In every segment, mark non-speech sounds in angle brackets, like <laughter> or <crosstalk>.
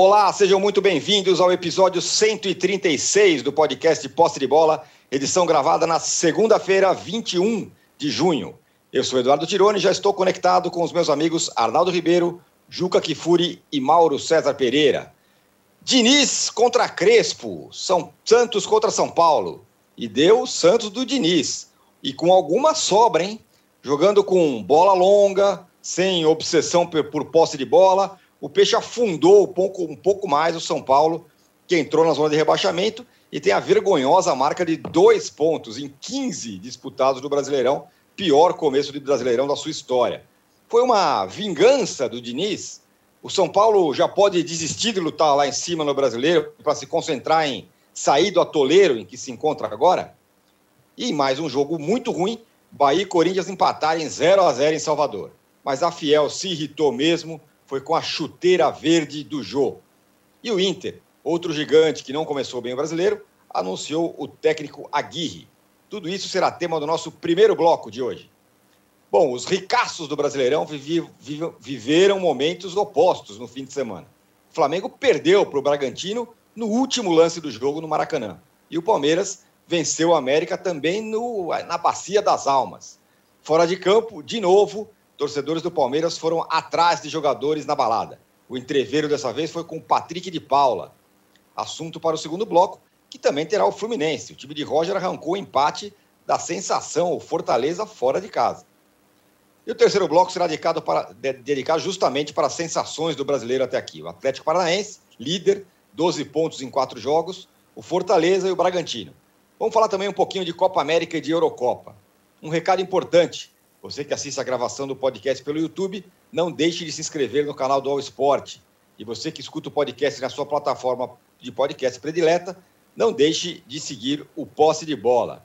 Olá, sejam muito bem-vindos ao episódio 136 do podcast Posse de Bola, edição gravada na segunda-feira, 21 de junho. Eu sou Eduardo Tironi já estou conectado com os meus amigos Arnaldo Ribeiro, Juca Kifuri e Mauro César Pereira. Diniz contra Crespo, São Santos contra São Paulo. E deu Santos do Diniz. E com alguma sobra, hein? Jogando com bola longa, sem obsessão por posse de bola, o Peixe afundou um pouco, um pouco mais o São Paulo, que entrou na zona de rebaixamento e tem a vergonhosa marca de dois pontos em 15 disputados do Brasileirão, pior começo de Brasileirão da sua história. Foi uma vingança do Diniz. O São Paulo já pode desistir de lutar lá em cima no Brasileiro para se concentrar em sair do atoleiro em que se encontra agora. E mais um jogo muito ruim, Bahia e Corinthians empatarem 0 a 0 em Salvador. Mas a Fiel se irritou mesmo foi com a chuteira verde do Jô. E o Inter, outro gigante que não começou bem o brasileiro, anunciou o técnico Aguirre. Tudo isso será tema do nosso primeiro bloco de hoje. Bom, os ricaços do Brasileirão vivi, viveram momentos opostos no fim de semana. O Flamengo perdeu para o Bragantino no último lance do jogo no Maracanã. E o Palmeiras venceu o América também no, na Bacia das Almas. Fora de campo, de novo, torcedores do Palmeiras foram atrás de jogadores na balada. O entreveiro dessa vez foi com Patrick de Paula. Assunto para o segundo bloco, que também terá o Fluminense. O time de Roger arrancou o empate da sensação, o Fortaleza, fora de casa. E o terceiro bloco será dedicado, para, dedicado justamente para as sensações do brasileiro até aqui. O Atlético Paranaense, líder, 12 pontos em quatro jogos, o Fortaleza e o Bragantino. Vamos falar também um pouquinho de Copa América e de Eurocopa. Um recado importante: você que assiste a gravação do podcast pelo YouTube, não deixe de se inscrever no canal do All Sport. E você que escuta o podcast na sua plataforma de podcast predileta, não deixe de seguir o Posse de Bola.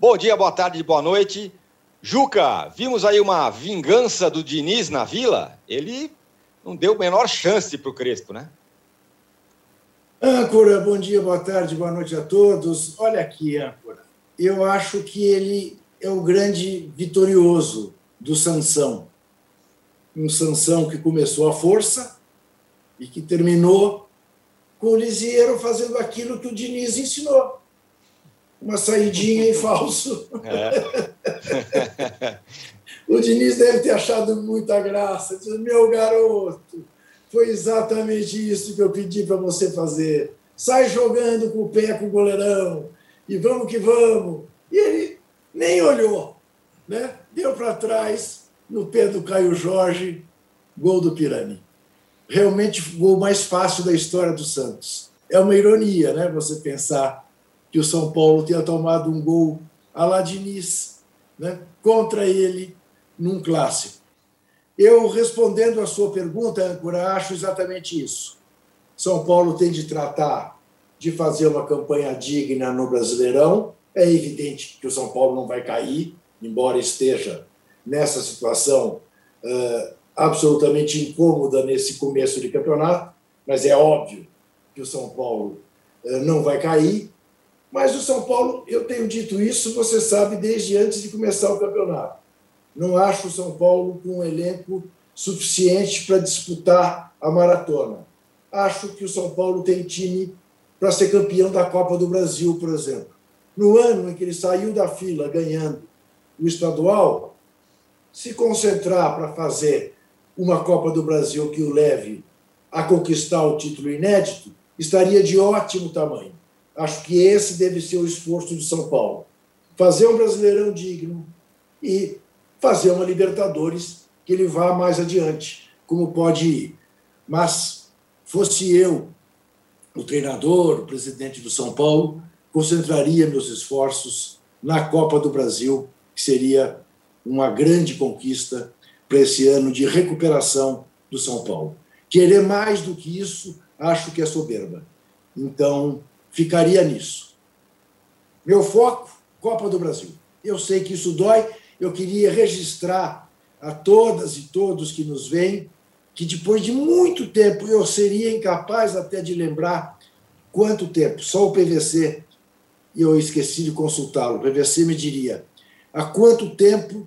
Bom dia, boa tarde, boa noite. Juca, vimos aí uma vingança do Diniz na Vila? Ele não deu menor chance para o Crespo, né? Âncora, bom dia, boa tarde, boa noite a todos. Olha aqui, Âncora. Eu acho que ele é o grande vitorioso do Sansão. Um Sansão que começou à força e que terminou com o Lisieiro fazendo aquilo que o Diniz ensinou. Uma saidinha em falso. É. <laughs> o Diniz deve ter achado muita graça. Diz, meu garoto, foi exatamente isso que eu pedi para você fazer. Sai jogando com o pé com o goleirão e vamos que vamos. E ele nem olhou, né? deu para trás no pé do Caio Jorge, gol do Pirani. Realmente o gol mais fácil da história do Santos. É uma ironia, né? Você pensar que o São Paulo tenha tomado um gol a la Diniz, né? contra ele num clássico. Eu, respondendo à sua pergunta, Âncora, acho exatamente isso. São Paulo tem de tratar de fazer uma campanha digna no Brasileirão, é evidente que o São Paulo não vai cair, embora esteja nessa situação uh, absolutamente incômoda nesse começo de campeonato, mas é óbvio que o São Paulo uh, não vai cair. Mas o São Paulo, eu tenho dito isso, você sabe, desde antes de começar o campeonato. Não acho o São Paulo com um elenco suficiente para disputar a maratona. Acho que o São Paulo tem time para ser campeão da Copa do Brasil, por exemplo. No ano em que ele saiu da fila ganhando o estadual, se concentrar para fazer uma Copa do Brasil que o leve a conquistar o título inédito, estaria de ótimo tamanho. Acho que esse deve ser o esforço de São Paulo. Fazer um Brasileirão digno e fazer uma Libertadores que ele vá mais adiante, como pode ir. Mas, fosse eu o treinador, o presidente do São Paulo, concentraria meus esforços na Copa do Brasil, que seria uma grande conquista para esse ano de recuperação do São Paulo. Querer mais do que isso, acho que é soberba. Então, ficaria nisso. Meu foco, Copa do Brasil. Eu sei que isso dói, eu queria registrar a todas e todos que nos veem que depois de muito tempo eu seria incapaz até de lembrar quanto tempo, só o PVC e eu esqueci de consultá-lo. O PVC me diria: há quanto tempo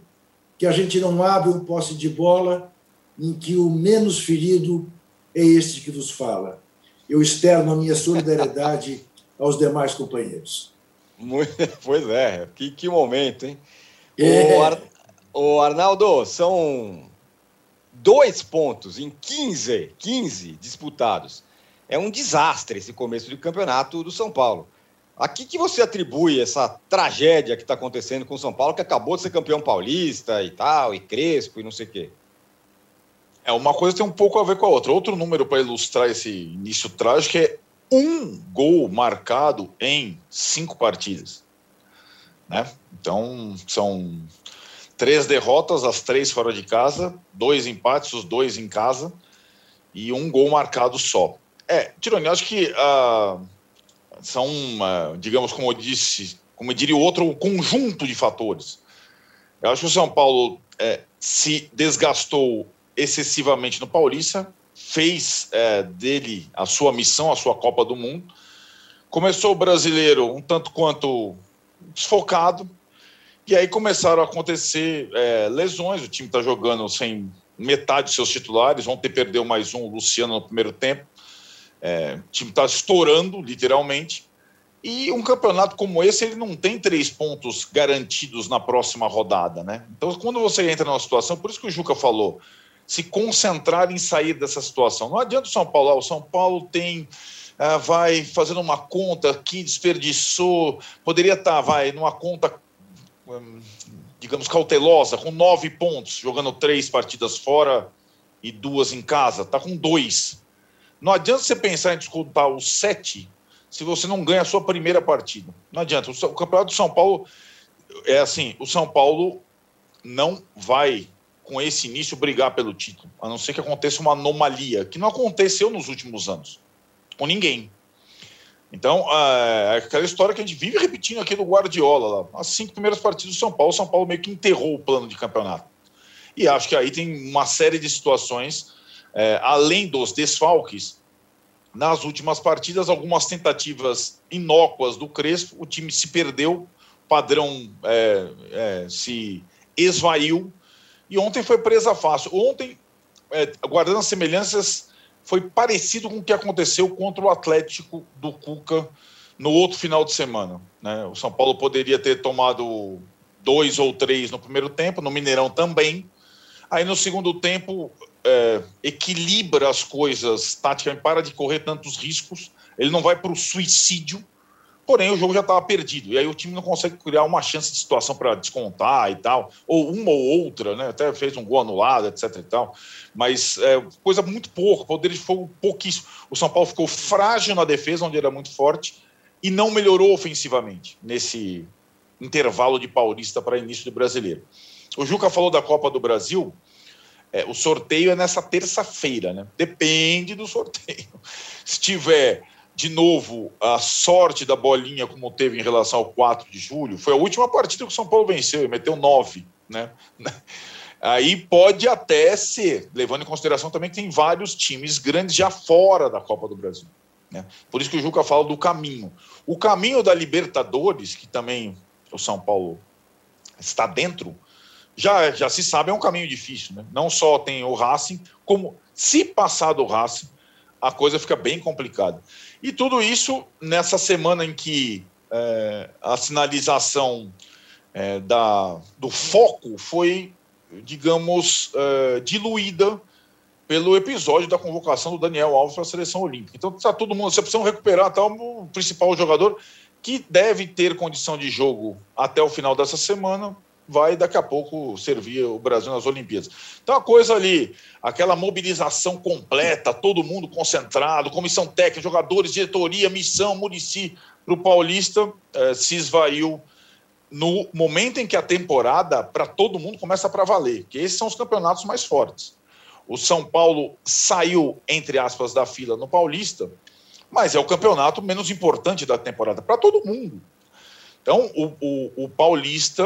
que a gente não abre um posse de bola em que o menos ferido é este que vos fala? eu externo a minha solidariedade <laughs> aos demais companheiros. Pois é, que, que momento, hein? É. O, Ar, o Arnaldo, são dois pontos em 15, 15 disputados. É um desastre esse começo de campeonato do São Paulo. A que, que você atribui essa tragédia que está acontecendo com o São Paulo, que acabou de ser campeão paulista e tal, e Crespo e não sei o quê? É, uma coisa tem um pouco a ver com a outra. Outro número para ilustrar esse início trágico é um gol marcado em cinco partidas. Né? Então, são três derrotas, as três fora de casa, dois empates, os dois em casa, e um gol marcado só. É, Tironi, acho que uh, são, digamos, como eu disse, como eu diria outro, um conjunto de fatores. Eu acho que o São Paulo é, se desgastou excessivamente no Paulista, fez é, dele a sua missão, a sua Copa do Mundo. Começou o brasileiro um tanto quanto desfocado, e aí começaram a acontecer é, lesões. O time está jogando sem metade de seus titulares. Ontem perdeu mais um, o Luciano, no primeiro tempo. É, o time está estourando, literalmente. E um campeonato como esse, ele não tem três pontos garantidos na próxima rodada, né? Então, quando você entra numa situação, por isso que o Juca falou, se concentrar em sair dessa situação. Não adianta o São Paulo, ah, o São Paulo tem ah, vai fazendo uma conta aqui, desperdiçou, poderia estar, tá, vai, numa conta, hum, digamos, cautelosa, com nove pontos, jogando três partidas fora e duas em casa, está com dois. Não adianta você pensar em descontar os sete se você não ganha a sua primeira partida. Não adianta. O, o Campeonato do São Paulo é assim: o São Paulo não vai com esse início brigar pelo título, a não ser que aconteça uma anomalia, que não aconteceu nos últimos anos, com ninguém. Então, é aquela história que a gente vive repetindo aqui do Guardiola, lá, as cinco primeiras partidas do São Paulo, o São Paulo meio que enterrou o plano de campeonato. E acho que aí tem uma série de situações, é, além dos desfalques, nas últimas partidas, algumas tentativas inócuas do Crespo, o time se perdeu, o padrão é, é, se esvaiu, e ontem foi presa fácil. Ontem, é, guardando as semelhanças, foi parecido com o que aconteceu contra o Atlético do Cuca no outro final de semana. Né? O São Paulo poderia ter tomado dois ou três no primeiro tempo, no Mineirão também. Aí no segundo tempo é, equilibra as coisas taticamente, para de correr tantos riscos, ele não vai para o suicídio, porém o jogo já estava perdido. E aí o time não consegue criar uma chance de situação para descontar e tal, ou uma ou outra, né? Até fez um gol anulado, etc e tal. Mas é, coisa muito pouco, poder de fogo pouquíssimo. O São Paulo ficou frágil na defesa, onde era muito forte, e não melhorou ofensivamente nesse intervalo de paulista para início do brasileiro. O Juca falou da Copa do Brasil. É, o sorteio é nessa terça-feira, né? Depende do sorteio. <laughs> Se tiver de novo, a sorte da bolinha, como teve em relação ao 4 de julho, foi a última partida que o São Paulo venceu e meteu 9. Né? <laughs> Aí pode até ser, levando em consideração também que tem vários times grandes já fora da Copa do Brasil. Né? Por isso que o Juca fala do caminho. O caminho da Libertadores, que também o São Paulo está dentro, já, já se sabe, é um caminho difícil. Né? Não só tem o Racing, como se passar do Racing, a coisa fica bem complicada. E tudo isso nessa semana em que é, a sinalização é, da, do foco foi, digamos, é, diluída pelo episódio da convocação do Daniel Alves para a seleção olímpica. Então está todo mundo, você precisa recuperar tá, o principal jogador que deve ter condição de jogo até o final dessa semana vai daqui a pouco servir o Brasil nas Olimpíadas. Então a coisa ali, aquela mobilização completa, todo mundo concentrado, comissão técnica, jogadores, diretoria, missão, Murici para o Paulista, eh, se esvaiu no momento em que a temporada para todo mundo começa para valer, que esses são os campeonatos mais fortes. O São Paulo saiu, entre aspas, da fila no Paulista, mas é o campeonato menos importante da temporada para todo mundo. Então, o, o, o Paulista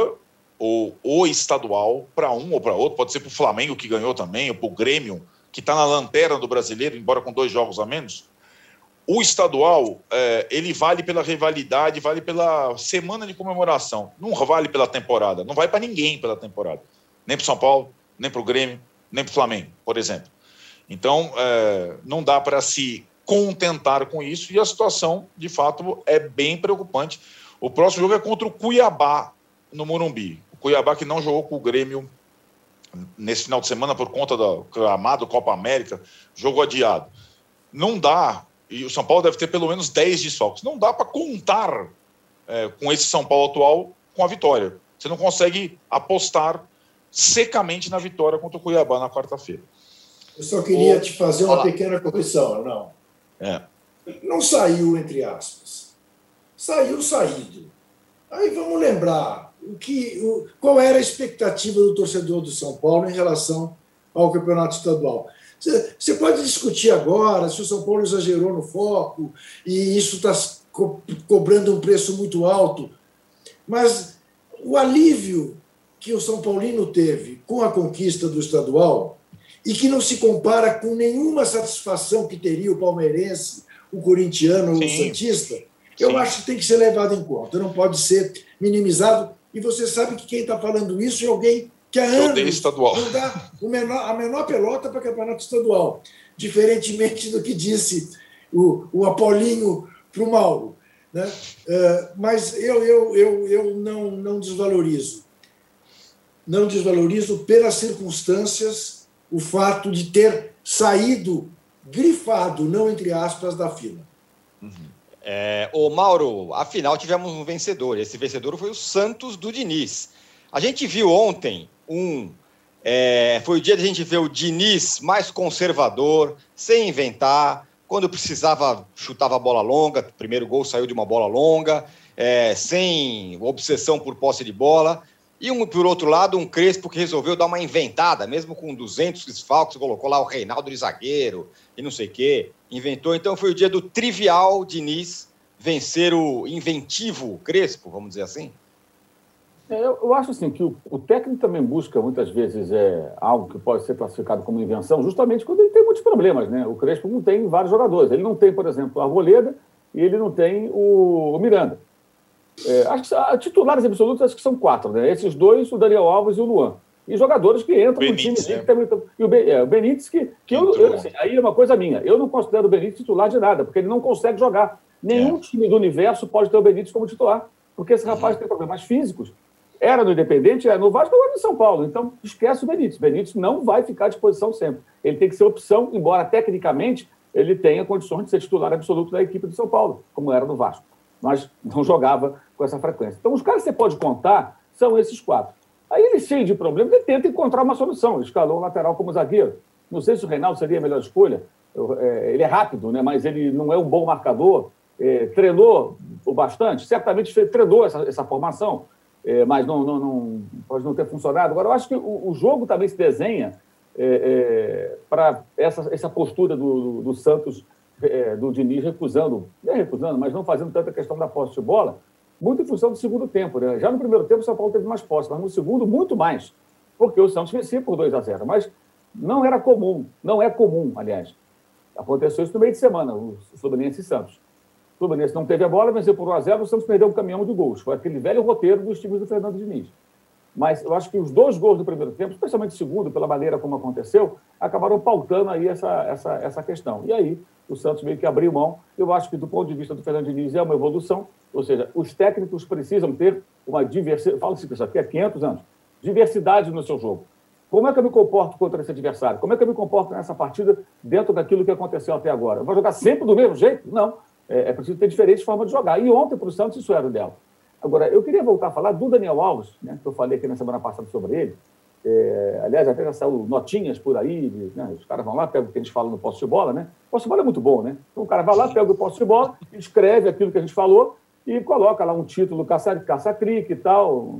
ou o estadual para um ou para outro, pode ser para o Flamengo que ganhou também, ou para o Grêmio, que está na lanterna do brasileiro, embora com dois jogos a menos. O estadual, é, ele vale pela rivalidade, vale pela semana de comemoração, não vale pela temporada, não vai para ninguém pela temporada, nem para São Paulo, nem para o Grêmio, nem para o Flamengo, por exemplo. Então, é, não dá para se contentar com isso e a situação, de fato, é bem preocupante. O próximo jogo é contra o Cuiabá, no Morumbi. O Cuiabá que não jogou com o Grêmio nesse final de semana por conta do amado Copa América, jogo adiado. Não dá, e o São Paulo deve ter pelo menos 10 desfalques, não dá para contar é, com esse São Paulo atual com a vitória. Você não consegue apostar secamente na vitória contra o Cuiabá na quarta-feira. Eu só queria o... te fazer uma Olá. pequena correção, não. É. Não saiu, entre aspas. Saiu saído. Aí vamos lembrar o que, o, qual era a expectativa do torcedor do São Paulo em relação ao campeonato estadual. Você pode discutir agora se o São Paulo exagerou no foco e isso está co cobrando um preço muito alto, mas o alívio que o São Paulino teve com a conquista do estadual e que não se compara com nenhuma satisfação que teria o palmeirense, o corintiano ou o santista, Sim. eu acho que tem que ser levado em conta, não pode ser minimizado. E você sabe que quem está falando isso é alguém que há anos estadual. não dá o menor, a menor pelota para campeonato estadual, diferentemente do que disse o, o Apolinho para o Mauro. Né? Uh, mas eu, eu, eu, eu não, não desvalorizo. Não desvalorizo pelas circunstâncias o fato de ter saído grifado, não entre aspas, da fila. Uhum. É, o Mauro, afinal tivemos um vencedor. Esse vencedor foi o Santos do Diniz. A gente viu ontem um. É, foi o dia de a gente ver o Diniz mais conservador, sem inventar. Quando precisava, chutava a bola longa. Primeiro gol saiu de uma bola longa, é, sem obsessão por posse de bola. E, um, por outro lado, um Crespo que resolveu dar uma inventada, mesmo com 200 desfalques, colocou lá o Reinaldo de zagueiro e não sei o quê. Inventou. Então foi o dia do trivial Diniz vencer o inventivo Crespo, vamos dizer assim. É, eu, eu, acho assim que o, o, técnico também busca muitas vezes é, algo que pode ser classificado como invenção, justamente quando ele tem muitos problemas. Né? O Crespo não tem vários jogadores. Ele não tem, por exemplo, a Arboleda e ele não tem o, o Miranda. É, acho que a, titulares absolutos acho que são quatro, né? Esses dois, o Daniel Alves e o Luan. E jogadores que entram Benítez, no time. Né? Que e o, ben, é, o Benítez, que, que eu, eu assim, aí é uma coisa minha. Eu não considero o Benítez titular de nada, porque ele não consegue jogar. Nenhum é. time do universo pode ter o Benítez como titular, porque esse rapaz uhum. tem problemas físicos. Era no Independente, era no Vasco, agora no São Paulo. Então, esquece o Benítez. Benítez não vai ficar à disposição sempre. Ele tem que ser opção, embora tecnicamente ele tenha condições de ser titular absoluto da equipe do São Paulo, como era no Vasco. Mas não jogava com essa frequência. Então, os caras que você pode contar são esses quatro. Aí ele, cheio de problemas, ele tenta encontrar uma solução. Escalou o lateral como zagueiro. Não sei se o Reinaldo seria a melhor escolha. É, ele é rápido, né? mas ele não é um bom marcador. É, treinou o bastante, certamente treinou essa, essa formação, é, mas não, não, não, pode não ter funcionado. Agora, eu acho que o, o jogo também se desenha é, é, para essa, essa postura do, do, do Santos, é, do Diniz, recusando, não é recusando, mas não fazendo tanta questão da posse de bola, muito em função do segundo tempo. Né? Já no primeiro tempo, o São Paulo teve mais posse, mas no segundo, muito mais, porque o Santos vencia por 2 a 0. Mas não era comum, não é comum, aliás. Aconteceu isso no meio de semana, o Fluminense e Santos. O Fluminense não teve a bola, venceu por 1 a 0, o Santos perdeu um caminhão de gols. Foi aquele velho roteiro dos times do Fernando Diniz. Mas eu acho que os dois gols do primeiro tempo, especialmente o segundo, pela maneira como aconteceu, acabaram pautando aí essa, essa, essa questão. E aí o Santos meio que abriu mão. Eu acho que, do ponto de vista do Fernando Diniz, é uma evolução. Ou seja, os técnicos precisam ter uma diversidade. Fala-se isso aqui há 500 anos. Diversidade no seu jogo. Como é que eu me comporto contra esse adversário? Como é que eu me comporto nessa partida dentro daquilo que aconteceu até agora? Eu vou jogar sempre do mesmo jeito? Não. É, é preciso ter diferentes formas de jogar. E ontem, para o Santos, isso era o ideal. Agora, eu queria voltar a falar do Daniel Alves, né, que eu falei aqui na semana passada sobre ele. É, aliás, até já saiu notinhas por aí, né, os caras vão lá, pegam o que a gente fala no posse de bola, né? O posse de bola é muito bom, né? Então o cara vai lá, pega o posse de bola, escreve aquilo que a gente falou e coloca lá um título caça-crique e tal.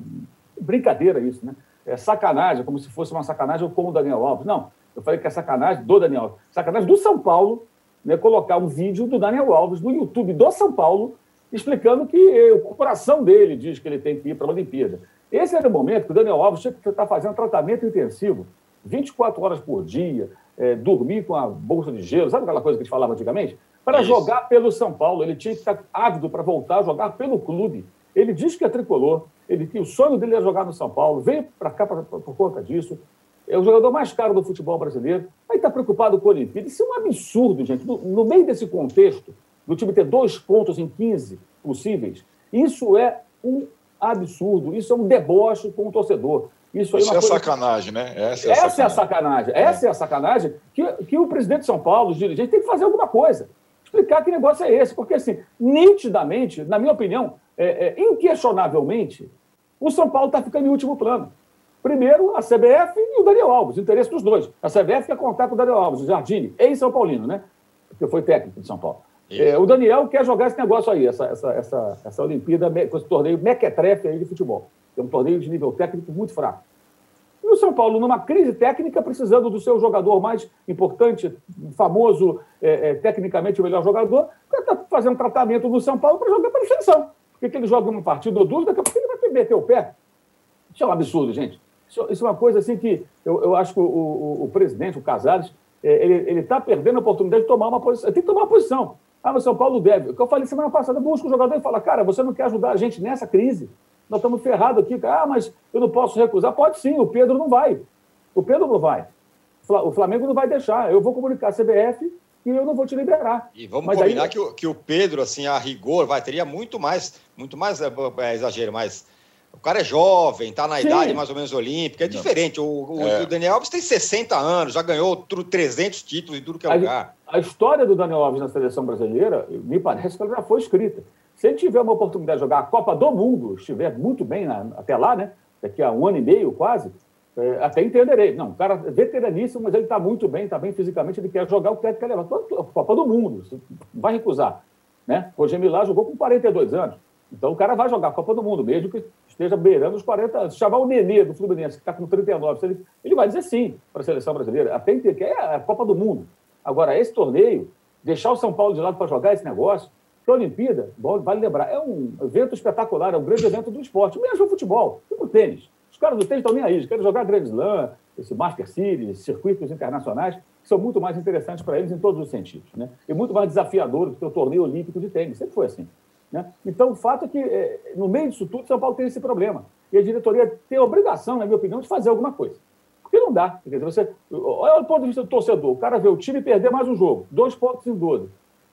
Brincadeira isso, né? É sacanagem, como se fosse uma sacanagem com o Daniel Alves. Não, eu falei que é sacanagem do Daniel Alves. Sacanagem do São Paulo, né, colocar um vídeo do Daniel Alves no YouTube do São Paulo, explicando que o coração dele diz que ele tem que ir para a Olimpíada. Esse era o momento que o Daniel Alves tinha que estar fazendo tratamento intensivo, 24 horas por dia, é, dormir com a bolsa de gelo, sabe aquela coisa que a gente falava antigamente? Para jogar pelo São Paulo. Ele tinha que estar ávido para voltar a jogar pelo clube. Ele diz que é tricolor, ele, que o sonho dele é jogar no São Paulo, veio para cá pra, pra, por conta disso. é o jogador mais caro do futebol brasileiro. Aí está preocupado com a Olimpíada. Isso é um absurdo, gente. No, no, meio desse contexto, do time ter dois pontos em 15 possíveis, isso é um absurdo. Isso é um deboche com o torcedor. Isso, aí Isso é, é coisa... sacanagem, né? Essa é, Essa a sacanagem. É a sacanagem. Essa é a sacanagem que, que o presidente de São Paulo, os dirigentes, tem que fazer alguma coisa. Explicar que negócio é esse. Porque, assim, nitidamente, na minha opinião, é, é, inquestionavelmente, o São Paulo está ficando em último plano. Primeiro, a CBF e o Daniel Alves, interesse dos dois. A CBF quer contar com o Daniel Alves, o Jardine, ex-São Paulino, né? Porque foi técnico de São Paulo. É, o Daniel quer jogar esse negócio aí, essa, essa, essa, essa Olimpíada, esse torneio mequetrefe aí de futebol. É um torneio de nível técnico muito fraco. E o São Paulo, numa crise técnica, precisando do seu jogador mais importante, famoso, é, é, tecnicamente o melhor jogador, está fazendo tratamento no São Paulo para jogar para a seleção. Porque que ele joga uma partida ou daqui a pouco ele vai meter o pé. Isso é um absurdo, gente. Isso, isso é uma coisa assim que eu, eu acho que o, o, o presidente, o Casares, é, ele está perdendo a oportunidade de tomar uma posição. Ele tem que tomar uma posição. Ah, mas São Paulo deve. O que eu falei semana passada, busca o jogador e fala, cara, você não quer ajudar a gente nessa crise? Nós estamos ferrados aqui. Ah, mas eu não posso recusar. Pode sim, o Pedro não vai. O Pedro não vai. O Flamengo não vai deixar. Eu vou comunicar a CBF e eu não vou te liberar. E vamos mas combinar aí... que, o, que o Pedro, assim, a rigor, vai, teria muito mais, muito mais é, é exagero, mas o cara é jovem, está na Sim. idade mais ou menos olímpica, é diferente. O, o, é. o, Daniel Alves tem 60 anos, já ganhou 300 títulos em tudo que é lugar. A, história do Daniel Alves na seleção brasileira, me parece que ela já foi escrita. Se ele tiver uma oportunidade de jogar a Copa do Mundo, estiver muito bem na, até lá, né? Daqui a um ano e meio quase, é, até entenderei. Não, o cara é veteraníssimo, mas ele está muito bem, está bem fisicamente, ele quer jogar o que quer levar. A Copa do Mundo, vai recusar. Né? O Gemilá jogou com 42 anos. Então o cara vai jogar a Copa do Mundo, mesmo que esteja beirando os 40 anos. Se chamar o Nenê do Fluminense, que está com 39, ele, ele vai dizer sim para a seleção brasileira. Até que é a Copa do Mundo. Agora, esse torneio, deixar o São Paulo de lado para jogar esse negócio, que a Olimpíada, vale lembrar, é um evento espetacular, é um grande evento do esporte, mesmo o futebol, e o tênis. Os caras do tênis estão nem aí, querem jogar Grand Slam, esse Master Series, circuitos internacionais, que são muito mais interessantes para eles em todos os sentidos. Né? E muito mais desafiadores do que o torneio olímpico de tênis. Sempre foi assim. Né? Então, o fato é que, é, no meio disso tudo, São Paulo tem esse problema. E a diretoria tem a obrigação, na minha opinião, de fazer alguma coisa. Porque não dá. Quer dizer, você, olha o ponto de vista do torcedor. O cara vê o time perder mais um jogo, dois pontos em 12.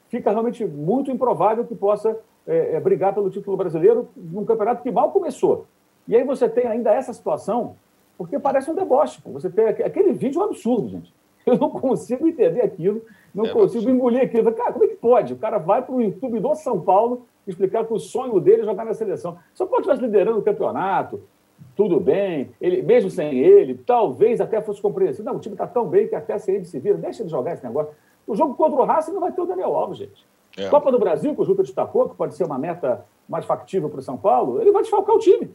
Fica realmente muito improvável que possa é, é, brigar pelo título brasileiro num campeonato que mal começou. E aí você tem ainda essa situação, porque parece um deboche. Pô. Você tem aquele vídeo é um absurdo, gente. Eu não consigo entender aquilo, não é consigo absurdo. engolir aquilo. Cara, como é que pode? O cara vai para o YouTube do São Paulo explicar que o sonho dele é jogar na seleção. Se o Paulo estivesse liderando o campeonato, tudo bem, ele, mesmo sem ele, talvez até fosse compreensível. Não, o time está tão bem que até sem ele se vira, deixa ele jogar esse negócio. O jogo contra o Racing não vai ter o Daniel Alves, gente. É. Copa do Brasil, que o Juca destacou, que pode ser uma meta mais factível para o São Paulo, ele vai desfalcar o time.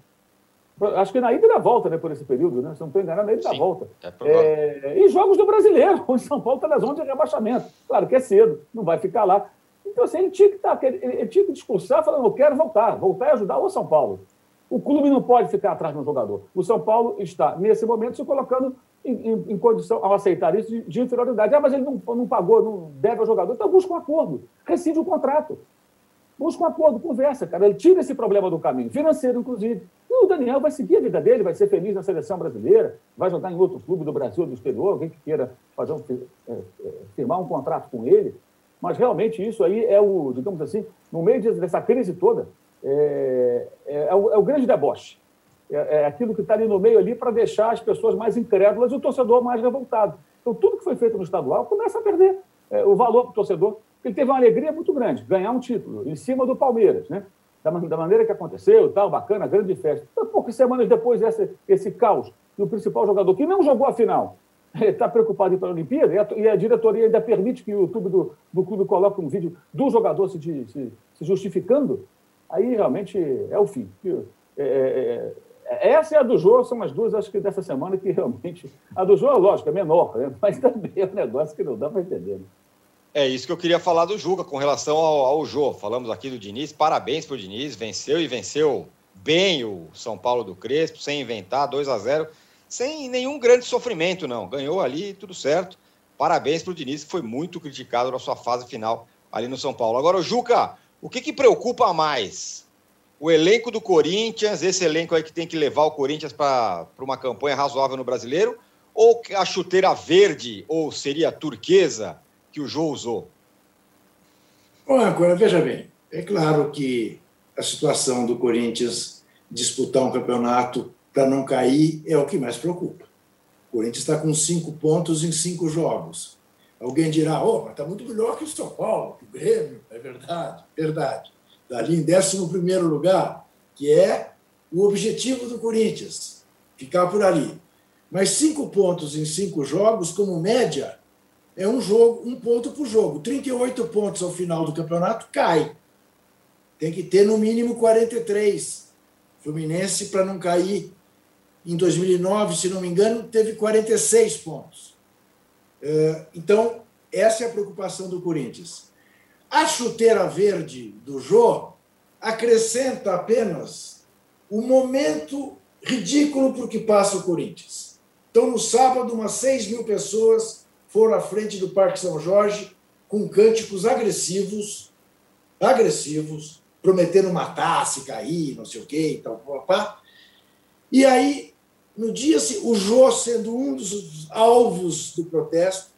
Acho que na ida na volta, né, por esse período, né? Se não estou enganado, na ida na volta. É é, e jogos do brasileiro, <laughs> onde São Paulo está na zona de rebaixamento. Claro que é cedo, não vai ficar lá. Então, assim, ele tinha que, tá, ele, ele tinha que discursar falando, eu quero voltar, voltar e ajudar o São Paulo. O clube não pode ficar atrás do jogador. O São Paulo está, nesse momento, se colocando em, em, em condição, ao aceitar isso, de, de, inferioridade. Ah, mas ele não, não pagou, não deve ao jogador. Então, busca um acordo, rescinde o contrato. Busca um acordo, conversa, cara. Ele tira esse problema do caminho, financeiro, inclusive. E o Daniel vai seguir a vida dele, vai ser feliz na seleção brasileira, vai jogar em outro clube do Brasil do exterior, alguém que queira fazer um, é, é, firmar um contrato com ele. Mas realmente isso aí é o, digamos assim, no meio dessa crise toda, é, é, é, o, é o, grande deboche. É, é aquilo que está ali no meio ali para deixar as pessoas mais incrédulas e o torcedor mais revoltado. Então, tudo que foi feito no estadual começa a perder é, o valor para o torcedor. Ele teve uma alegria muito grande, ganhar um título em cima do Palmeiras, né? Da, da maneira que aconteceu, tal, bacana, grande festa. Poucas semanas depois esse caos, e o principal jogador que não jogou a final está <laughs> preocupado em ir para a Olimpíada, e a, e a, diretoria ainda permite que o YouTube do, do clube coloque um vídeo do jogador se, se, se justificando, aí realmente é o fim. É, é, é, essa e a do Jô são as duas, acho que dessa semana, que realmente. A do Jô, lógico, é menor, né? <laughs> mas também é um negócio que não dá para entender. Né? É isso que eu queria falar do Juca com relação ao, ao Jô. Falamos aqui do Diniz, parabéns para o Diniz, venceu e venceu bem o São Paulo do Crespo, sem inventar, 2 a 0 sem nenhum grande sofrimento, não. Ganhou ali, tudo certo. Parabéns para o Diniz, que foi muito criticado na sua fase final ali no São Paulo. Agora, o Juca, o que, que preocupa mais? O elenco do Corinthians, esse elenco aí que tem que levar o Corinthians para uma campanha razoável no brasileiro, ou a chuteira verde, ou seria turquesa, que o Jô usou? Bom, agora veja bem, é claro que a situação do Corinthians disputar um campeonato para não cair é o que mais preocupa. O Corinthians está com cinco pontos em cinco jogos. Alguém dirá, oh, mas está muito melhor que o São Paulo, Grêmio. É verdade, verdade. Está ali em 11 lugar, que é o objetivo do Corinthians, ficar por ali. Mas cinco pontos em cinco jogos, como média, é um jogo, um ponto por jogo. 38 pontos ao final do campeonato cai. Tem que ter no mínimo 43. Fluminense, para não cair, em 2009, se não me engano, teve 46 pontos. É, então, essa é a preocupação do Corinthians. A chuteira verde do Jô acrescenta apenas o momento ridículo por que passa o Corinthians. Então, no sábado, umas 6 mil pessoas foram à frente do Parque São Jorge com cânticos agressivos, agressivos, prometendo matar, se cair, não sei o quê e tal, papá. E aí, no dia, o Jô sendo um dos alvos do protesto,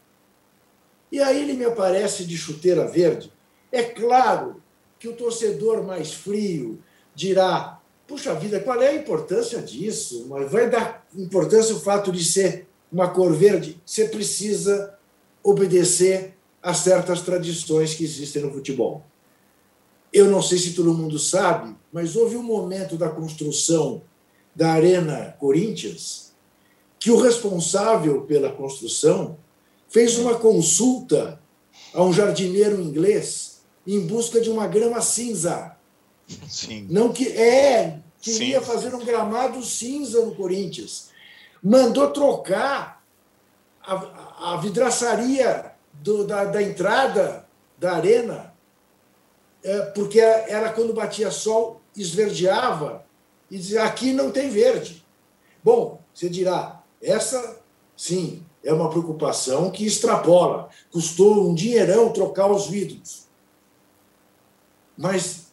e aí ele me aparece de chuteira verde. É claro que o torcedor mais frio dirá: puxa vida, qual é a importância disso? Mas vai dar importância o fato de ser uma cor verde? Você precisa obedecer a certas tradições que existem no futebol. Eu não sei se todo mundo sabe, mas houve um momento da construção da Arena Corinthians que o responsável pela construção fez uma consulta a um jardineiro inglês em busca de uma grama cinza. Sim. Não que é, queria Sim. fazer um gramado cinza no Corinthians. Mandou trocar a, a vidraçaria do, da, da entrada da arena é, porque ela, quando batia sol, esverdeava e dizia: aqui não tem verde. Bom, você dirá, essa sim é uma preocupação que extrapola. Custou um dinheirão trocar os vidros. Mas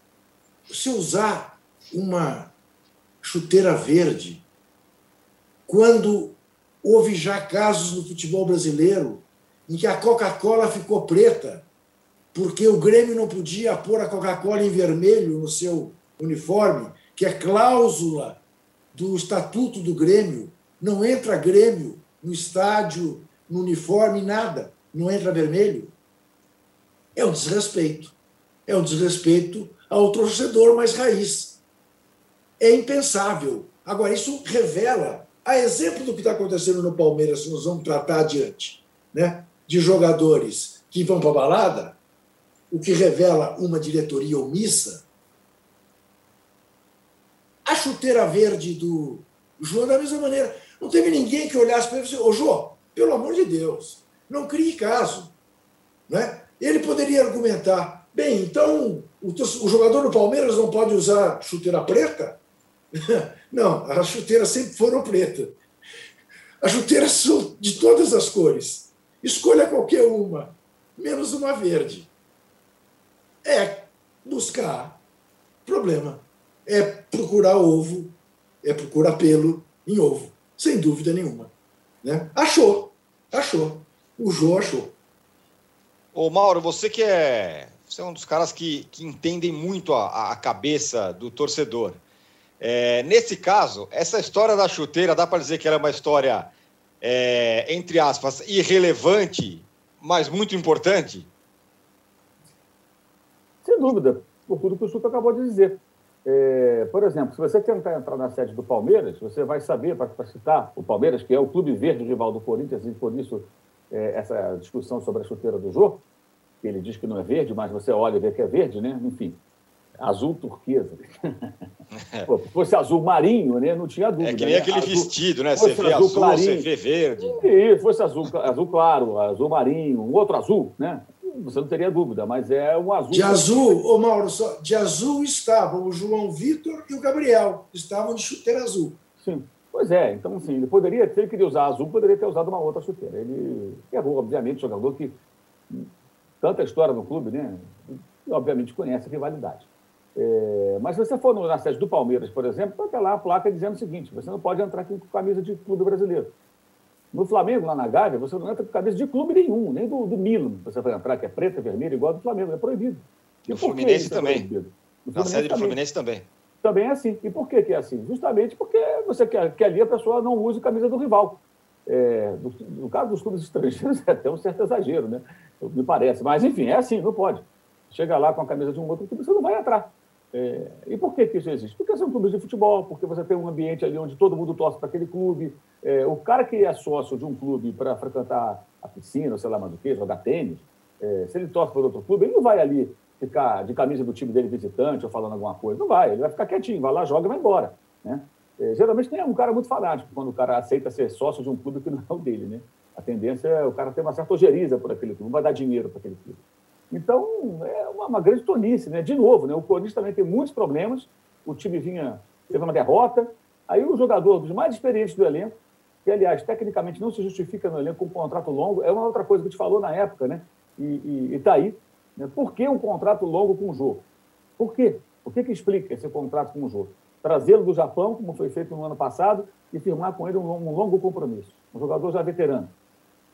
se usar uma chuteira verde, quando houve já casos no futebol brasileiro em que a Coca-Cola ficou preta porque o Grêmio não podia pôr a Coca-Cola em vermelho no seu uniforme, que é cláusula do estatuto do Grêmio. Não entra Grêmio no estádio, no uniforme, nada. Não entra vermelho. É um desrespeito. É um desrespeito ao torcedor mais raiz. É impensável. Agora, isso revela, a exemplo do que está acontecendo no Palmeiras, se nós vamos tratar adiante, né? de jogadores que vão para a balada, o que revela uma diretoria omissa. A chuteira verde do João, da mesma maneira, não teve ninguém que olhasse para ele e disse: Ô João, pelo amor de Deus, não crie caso. Né? Ele poderia argumentar: bem, então o, o jogador do Palmeiras não pode usar chuteira preta? <laughs> não, as chuteiras sempre foram pretas. As chuteiras são de todas as cores. Escolha qualquer uma, menos uma verde é buscar problema. É procurar ovo, é procurar pelo em ovo, sem dúvida nenhuma. Né? Achou, achou. O Jô achou. Ô Mauro, você que é, você é um dos caras que, que entendem muito a, a cabeça do torcedor. É, nesse caso, essa história da chuteira, dá para dizer que ela é uma história, é, entre aspas, irrelevante, mas muito importante? Sem dúvida, por tudo que o Suto acabou de dizer. É, por exemplo, se você tentar entrar na sede do Palmeiras, você vai saber, para citar o Palmeiras, que é o clube verde rival do Corinthians, e por isso é, essa discussão sobre a chuteira do que ele diz que não é verde, mas você olha e vê que é verde, né? Enfim, azul turquesa. <laughs> Pô, se fosse azul marinho, né? Não tinha dúvida. É que nem né? aquele azul, vestido, né? Você vê azul, azul você vê verde. E fosse azul, azul claro, azul marinho, um outro azul, né? você não teria dúvida, mas é um azul. De azul, ô Mauro, só, de azul estavam o João Vitor e o Gabriel, estavam de chuteira azul. Sim. Pois é, então assim, ele poderia, se ele queria usar azul, poderia ter usado uma outra chuteira. Ele errou, obviamente, jogador que tanta história no clube, né? Obviamente conhece a rivalidade. É, mas se você for na sede do Palmeiras, por exemplo, vai ter lá a placa dizendo o seguinte: você não pode entrar aqui com camisa de clube brasileiro. No Flamengo, lá na Gávea, você não entra com camisa de clube nenhum, nem do, do Milan. Você vai entrar, que é preta, vermelha, igual do Flamengo, é proibido. E no Fluminense é também. É na sede do Fluminense também. Também é assim. E por que, que é assim? Justamente porque você quer que ali a pessoa não use camisa do rival. É, no, no, caso dos clubes estrangeiros, <laughs> é até um certo exagero, né? Me parece. Mas, enfim, é assim, não pode. Chega lá com a camisa de um outro clube, você não vai entrar. É, e por que, que isso existe? Porque são clubes de futebol, porque você tem um ambiente ali onde todo mundo torce para aquele clube. É, o cara que é sócio de um clube para frequentar a piscina, sei lá mais o que, jogar tênis, é, se ele torce para outro clube, ele não vai ali ficar de camisa do time dele visitante ou falando alguma coisa. Não vai, ele vai ficar quietinho, vai lá, joga e vai embora. Né? É, geralmente tem um cara muito fanático quando o cara aceita ser sócio de um clube que não é o dele. Né? A tendência é o cara ter uma certa ojeriza por aquele clube, não vai dar dinheiro para aquele clube. Então, é uma, uma, grande tonice, né? De novo, né? O Corinthians também tem muitos problemas. O time vinha, teve uma derrota. Aí o jogador dos mais experientes do elenco, que, aliás, tecnicamente não se justifica no elenco com um contrato longo, é uma outra coisa que a gente falou na época, né? E está aí. Né? Por que um contrato longo com o jogo? Por quê? Por que, que explica esse contrato com o jogo? Trazê-lo do Japão, como foi feito no ano passado, e firmar com ele um, um longo compromisso. Um jogador já veterano.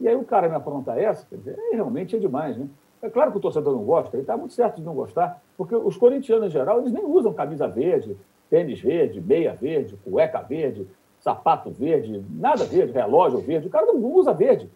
E aí o cara me apronta essa, quer dizer, é, realmente é demais, né? É claro que o torcedor não gosta, ele está muito certo de não gostar, porque os corintianos, em geral, eles nem usam camisa verde, tênis verde, meia verde, cueca verde, sapato verde, nada verde, relógio verde. O cara não usa verde.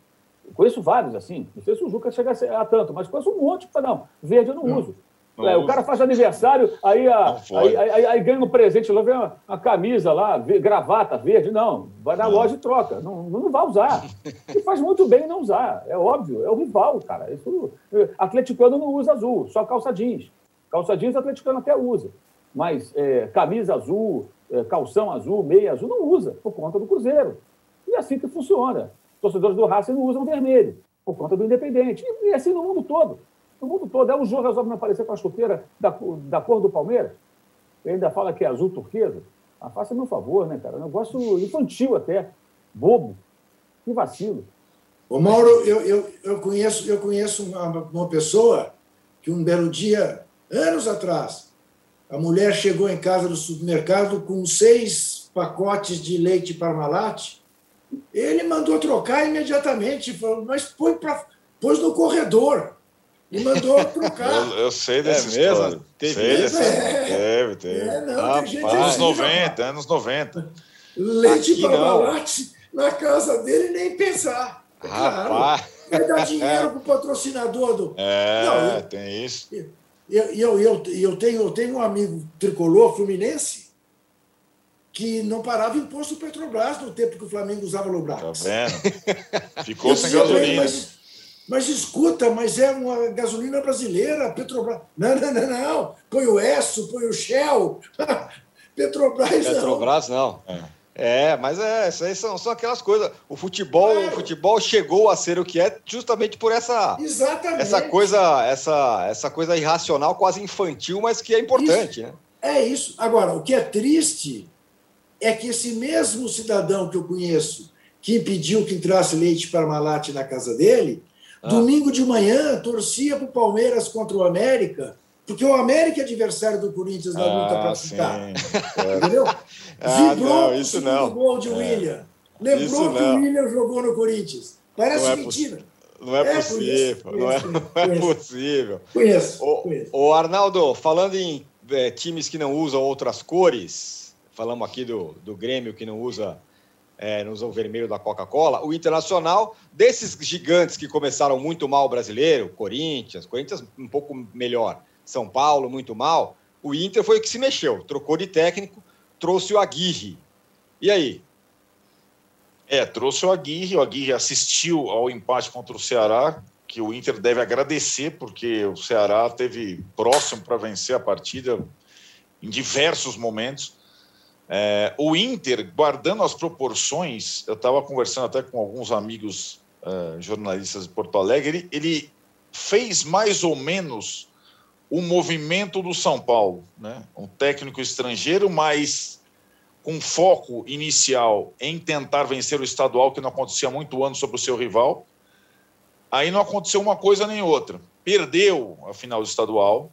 Eu conheço vários assim. Não sei se o Juca chega a tanto, mas conheço um monte que fala, não, verde eu não, não. uso. É, o cara faz aniversário, aí, a, aí, aí, aí, ganha um presente, lá vem uma, uma, camisa lá, gravata verde. Não, vai na não. loja e troca. Não, não vai usar. E faz muito bem não usar. É óbvio, é o rival, cara. Isso, atleticano não usa azul, só calça jeans. Calça jeans, atleticano até usa. Mas é, camisa azul, é, calção azul, meia azul, não usa, por conta do Cruzeiro. E é assim que funciona. Torcedores do Racing não usam vermelho, por conta do Independente. E, e assim no mundo todo. No mundo todo. É o jogo resolve não aparecer com a chuteira da, da cor do Palmeiras. Ele ainda fala que é azul turquesa. Ah, faça meu favor, né, cara? Negócio infantil até. Bobo. Que vacilo. Ô, Mauro, eu, eu, eu conheço, eu conheço uma, uma pessoa que um belo dia, anos atrás, a mulher chegou em casa do supermercado com seis pacotes de leite Parmalat. Ele mandou trocar imediatamente, falou, mas põe pra, pôs no corredor e mandou trocar. Eu, eu sei desse é mesmo? Teve sei desse, é. Teve, teve. É, não, Rapaz, anos 90, anos 90. Leite Aqui para na casa dele, nem pensar. É claro, vai dar dinheiro <laughs> para o patrocinador do. É, não, eu, tem isso. E eu, eu, eu, eu, tenho, eu tenho um amigo tricolor fluminense que não parava imposto Petrobras no tempo que o Flamengo usava Lubrax. Tá vendo? <laughs> Ficou sem gasolina. Mas, mas escuta, mas é uma gasolina brasileira, Petrobras. Não, não, não, não. Põe o Esso, põe o Shell. <laughs> Petrobras, não. Petrobras não. É. É, mas é, isso aí são, são aquelas coisas. O futebol, o futebol chegou a ser o que é justamente por essa, Exatamente. essa coisa, essa, essa coisa irracional, quase infantil, mas que é importante, isso, né? É isso. Agora, o que é triste é que esse mesmo cidadão que eu conheço, que impediu que entrasse leite para Malate na casa dele, ah. Domingo de manhã, torcia para o Palmeiras contra o América, porque o América é adversário do Corinthians na luta ah, para ficar. <laughs> Entendeu? ah, Vibrou não, isso não. gol de é. William. Lembrou que o William jogou no Corinthians. Parece não é mentira. Não é, é possível. não, é, <laughs> não é possível. Conheço. O, conheço. o Arnaldo, falando em é, times que não usam outras cores, falamos aqui do, do Grêmio que não usa é, no usam vermelho da Coca-Cola, o Internacional, desses gigantes que começaram muito mal o brasileiro, Corinthians, Corinthians um pouco melhor, São Paulo muito mal, o Inter foi o que se mexeu, trocou de técnico, trouxe o Aguirre. E aí? É, trouxe o Aguirre, o Aguirre assistiu ao empate contra o Ceará, que o Inter deve agradecer, porque o Ceará teve próximo para vencer a partida em diversos momentos. É, o Inter, guardando as proporções, eu estava conversando até com alguns amigos uh, jornalistas de Porto Alegre, ele, ele, fez mais ou menos o movimento do São Paulo, né? um técnico estrangeiro, mas com foco inicial em tentar vencer o estadual, que não acontecia há muito ano sobre o seu rival. Aí não aconteceu uma coisa nem outra. Perdeu a final do estadual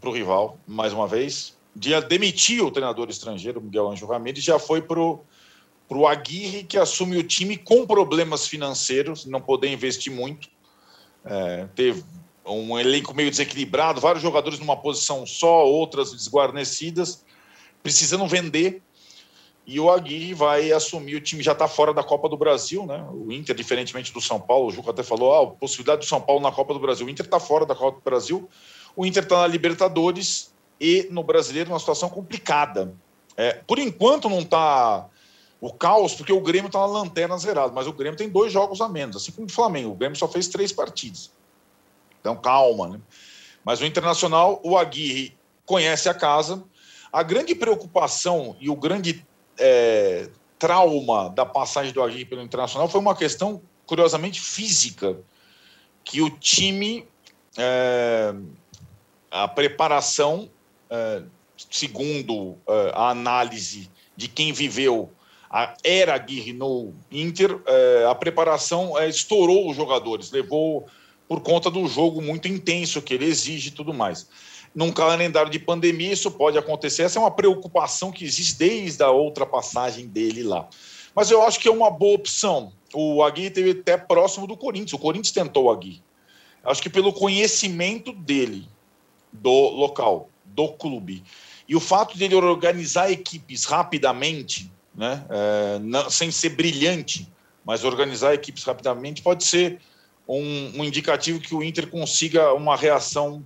para o rival, mais uma vez, de demitir o treinador estrangeiro, Miguel Anjo Ramirez, já foi para o Aguirre, que assume o time com problemas financeiros, não poder investir muito. É, teve um elenco meio desequilibrado, vários jogadores numa posição só, outras desguarnecidas, precisando vender. E o Aguirre vai assumir, o time já está fora da Copa do Brasil, né? O Inter, diferentemente do São Paulo, o Juca até falou: ah, a possibilidade do São Paulo na Copa do Brasil. O Inter está fora da Copa do Brasil, o Inter está na Libertadores e no brasileiro numa situação complicada. É, por enquanto não está o caos, porque o Grêmio está na lanterna zerada, mas o Grêmio tem dois jogos a menos, assim como o Flamengo. O Grêmio só fez três partidas. Então, calma, né? Mas o Internacional, o Aguirre conhece a casa. A grande preocupação e o grande é, trauma da passagem do Aguirre pelo Internacional foi uma questão, curiosamente, física, que o time, é, a preparação, segundo é, a análise de quem viveu a era Aguirre no Inter, é, a preparação é, estourou os jogadores, levou por conta do jogo muito intenso que ele exige e tudo mais. Num calendário de pandemia, isso pode acontecer. Essa é uma preocupação que existe desde a outra passagem dele lá. Mas eu acho que é uma boa opção. O Aguirre teve até próximo do Corinthians. O Corinthians tentou o Aguirre. Acho que pelo conhecimento dele, do local, do clube, e o fato de ele organizar equipes rapidamente, né? É, não, sem ser brilhante, mas organizar equipes rapidamente pode ser um, um indicativo que o Inter consiga uma reação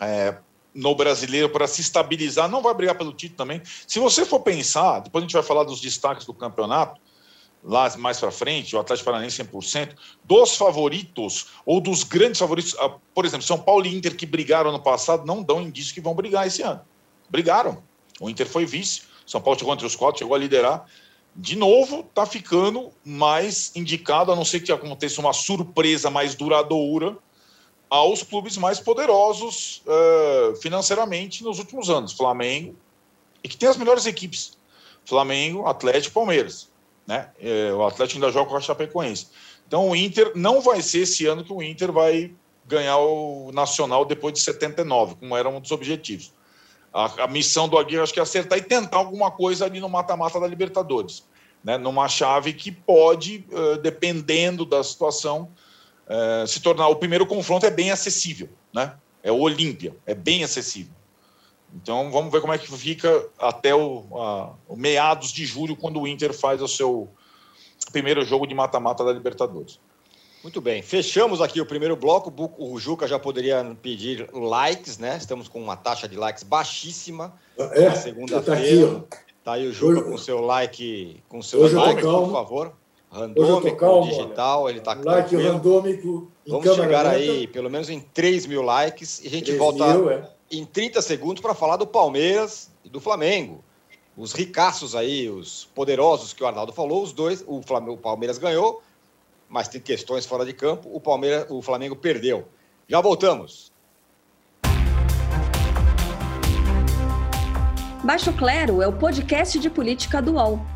é, no brasileiro para se estabilizar. Não vai brigar pelo título também. Se você for pensar, depois a gente vai falar dos destaques do campeonato, lá mais para frente, o Atlético Paranaense 100%, dos favoritos ou dos grandes favoritos, ah, por exemplo, São Paulo e Inter que brigaram no passado, não dão indício que vão brigar esse ano. Brigaram. O Inter foi vice, são Paulo chegou entre os quatro, chegou a liderar. De novo, está ficando mais indicado, a não ser que aconteça uma surpresa mais duradoura, aos clubes mais poderosos uh, financeiramente nos últimos anos. Flamengo, e que tem as melhores equipes. Flamengo, Atlético e Palmeiras. Né? Uh, o Atlético ainda joga com a Chapecoense. Então o Inter não vai ser esse ano que o Inter vai ganhar o Nacional depois de 79, como era um dos objetivos. A, a missão do Aguirre acho que é acertar e tentar alguma coisa ali no mata-mata da Libertadores, né? numa chave que pode, uh, dependendo da situação, uh, se tornar. O primeiro confronto é bem acessível, né? é o Olímpia, é bem acessível. Então vamos ver como é que fica até o, a, o meados de julho, quando o Inter faz o seu primeiro jogo de mata-mata da Libertadores. Muito bem, fechamos aqui o primeiro bloco. O Juca já poderia pedir likes, né? Estamos com uma taxa de likes baixíssima é, na segunda-feira. Tá, tá, aí o Juca hoje, com seu like, com seu like, por favor. Randômico, digital, ele está Like tranquilo. randômico. Vamos chegar aí, pelo menos em 3 mil likes, e a gente volta mil, é. Em 30 segundos para falar do Palmeiras e do Flamengo. Os ricaços aí, os poderosos que o Arnaldo falou, os dois, o, Flamengo, o Palmeiras ganhou, mas tem questões fora de campo. O Palmeiras, o Flamengo perdeu. Já voltamos. Baixo Clero é o podcast de política do UOL.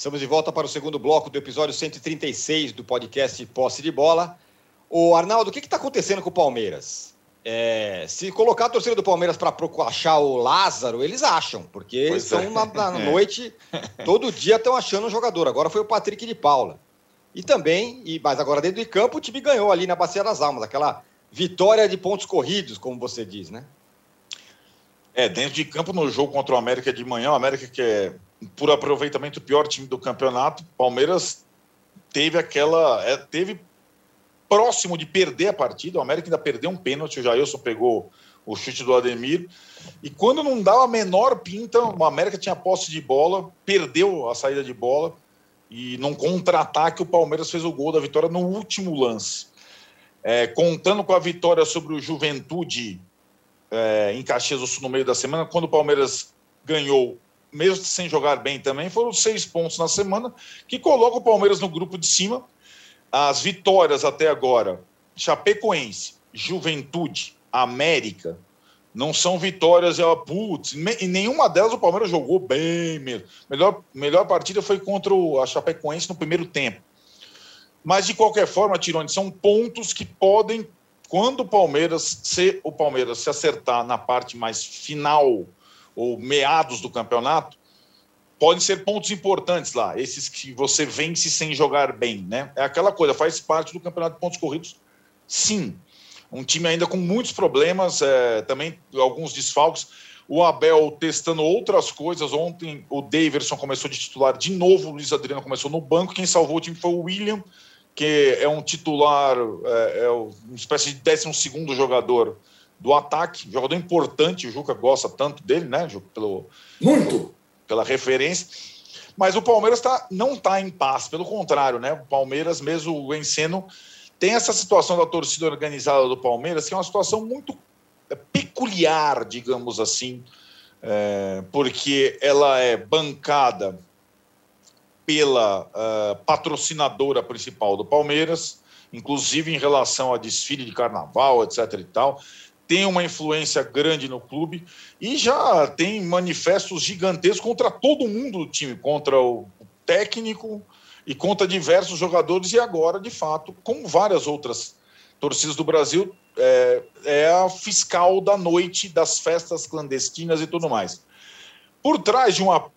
Estamos de volta para o segundo bloco do episódio 136 do podcast Posse de Bola. O Arnaldo, o que está acontecendo com o Palmeiras? É, se colocar a torcida do Palmeiras para achar o Lázaro, eles acham, porque pois estão é. na, na <laughs> noite, todo dia estão achando um jogador. Agora foi o Patrick de Paula. E também, e mas agora dentro de campo, o time ganhou ali na Bacia das Almas, aquela vitória de pontos corridos, como você diz, né? É, dentro de campo no jogo contra o América de manhã, o América que é, por aproveitamento, o pior time do campeonato, Palmeiras teve aquela. É, teve próximo de perder a partida, o América ainda perdeu um pênalti, o Jailson pegou o chute do Ademir. E quando não dava a menor pinta, o América tinha posse de bola, perdeu a saída de bola e num contra-ataque o Palmeiras fez o gol da vitória no último lance. É, contando com a vitória sobre o Juventude é, em Caxias do Sul no meio da semana, quando o Palmeiras ganhou, mesmo sem jogar bem também, foram seis pontos na semana, que coloca o Palmeiras no grupo de cima. as vitórias até agora, Chapecoense, Juventude, América, não são vitórias, é, putz, e nenhuma delas o Palmeiras jogou bem mesmo. Melhor, melhor partida foi contra o, a Chapecoense no primeiro tempo. Mas, de qualquer forma, Tirone, são pontos que podem, quando o Palmeiras, se o Palmeiras se acertar na parte mais final ou meados do campeonato, podem ser pontos importantes lá, esses que você vence sem jogar bem, né? É aquela coisa, faz parte do campeonato de pontos corridos, sim. Um time ainda com muitos problemas, é, também alguns desfalques. O Abel testando outras coisas. Ontem o Daverson começou de titular de novo, o Luiz Adriano começou no banco. Quem salvou o time foi o William, que é um titular, é, é uma espécie de 12 jogador do ataque, jogador importante. O Juca gosta tanto dele, né, Juca? Pelo, Muito! Pela referência. Mas o Palmeiras tá, não está em paz, pelo contrário, né? O Palmeiras, mesmo vencendo tem essa situação da torcida organizada do Palmeiras, que é uma situação muito é, peculiar, digamos assim, é, porque ela é bancada pela uh, patrocinadora principal do Palmeiras, inclusive em relação a desfile de carnaval, etc. e tal. Tem uma influência grande no clube e já tem manifestos gigantescos contra todo mundo do time, contra o técnico, e conta diversos jogadores, e agora, de fato, como várias outras torcidas do Brasil, é, é a fiscal da noite, das festas clandestinas e tudo mais. Por trás de uma,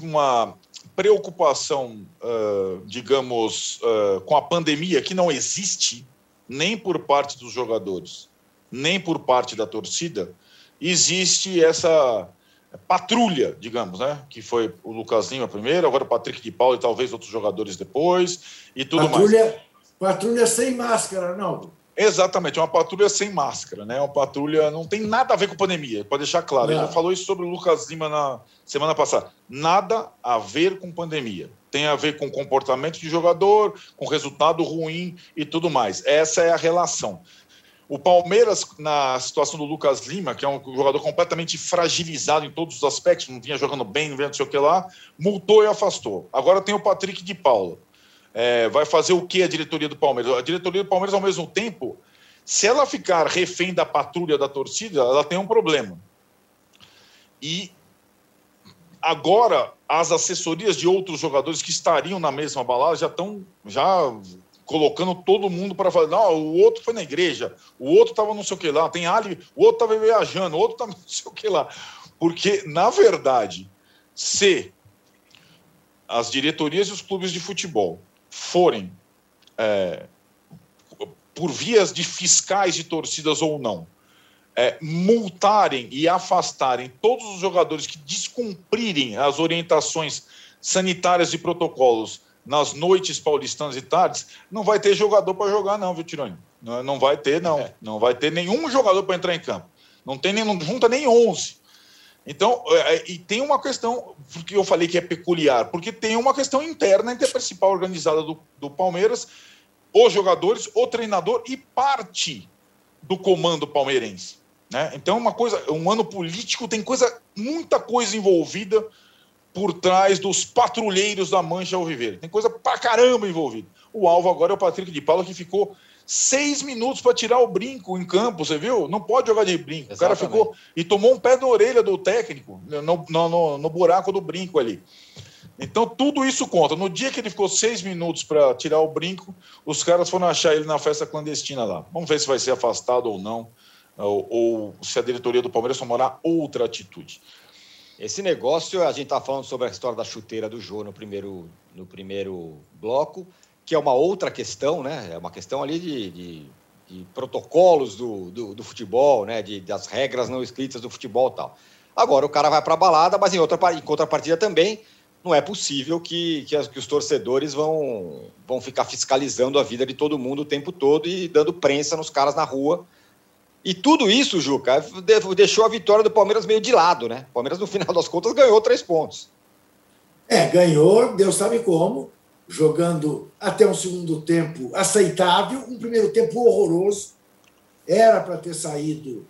uma preocupação, uh, digamos, uh, com a pandemia, que não existe nem por parte dos jogadores, nem por parte da torcida, existe essa patrulha, digamos, né? Que foi o Lucas Lima primeiro, agora o Patrick de Paulo e talvez outros jogadores depois e tudo patrulha, mais. Patrulha sem máscara, não. Exatamente, uma patrulha sem máscara, né? Uma patrulha não tem nada a ver com pandemia, pode deixar claro. Não. Ele já falou isso sobre o Lucas Lima na semana passada. Nada a ver com pandemia. Tem a ver com comportamento de jogador, com resultado ruim e tudo mais. Essa é a relação. O Palmeiras, na situação do Lucas Lima, que é um jogador completamente fragilizado em todos os aspectos, não vinha jogando bem, não vinha não sei o que lá, multou e afastou. Agora tem o Patrick de Paula. É, vai fazer o que a diretoria do Palmeiras? A diretoria do Palmeiras, ao mesmo tempo, se ela ficar refém da patrulha da torcida, ela tem um problema. E agora as assessorias de outros jogadores que estariam na mesma balada já estão já colocando todo mundo para falar, não, o outro foi na igreja, o outro estava não sei o que lá, tem ali, o outro estava viajando, o outro estava <laughs> não sei o que lá. Porque, na verdade, se as diretorias e os clubes de futebol forem, é, por vias de fiscais de torcidas ou não, é, multarem e afastarem todos os jogadores que descumprirem as orientações sanitárias e protocolos nas noites paulistanas e tardes, não vai ter jogador para jogar, não, viu, Tironi? Não, não vai ter, não. É. Não vai ter nenhum jogador para entrar em campo. Não tem nem, não junta nem 11. Então, é, é, e tem uma questão, porque eu falei que é peculiar, porque tem uma questão interna entre a principal organizada do, do Palmeiras, os jogadores, o treinador e parte do comando palmeirense. Né? Então, uma coisa, um ano político tem coisa, muita coisa envolvida por trás dos patrulheiros da Mancha Alviverde. Tem coisa pra caramba envolvida. O alvo agora é o Patrick de Paula, que ficou seis minutos para tirar o brinco em campo, você viu? Não pode jogar de brinco. Exatamente. O cara ficou e tomou um pé na orelha do técnico, no, no, no, buraco do brinco ali. Então, tudo isso conta. No dia que ele ficou seis minutos para tirar o brinco, os caras foram achar ele na festa clandestina lá. Vamos ver se vai ser afastado ou não, ou, ou se a diretoria do Palmeiras tomará outra atitude. Esse negócio, a gente está falando sobre a história da chuteira do Jô no primeiro, no primeiro bloco, que é uma outra questão, né? É uma questão ali de, de, de protocolos do, do, do, futebol, né? De, das regras não escritas do futebol e tal. Agora, o cara vai para a balada, mas em, outra, em contrapartida também não é possível que, que, as, que, os torcedores vão, vão ficar fiscalizando a vida de todo mundo o tempo todo e dando prensa nos caras na rua e tudo isso, Juca, deixou a vitória do Palmeiras meio de lado, né? O Palmeiras, no final das contas, ganhou três pontos. É, ganhou, Deus sabe como, jogando até um segundo tempo aceitável, um primeiro tempo horroroso. Era para ter saído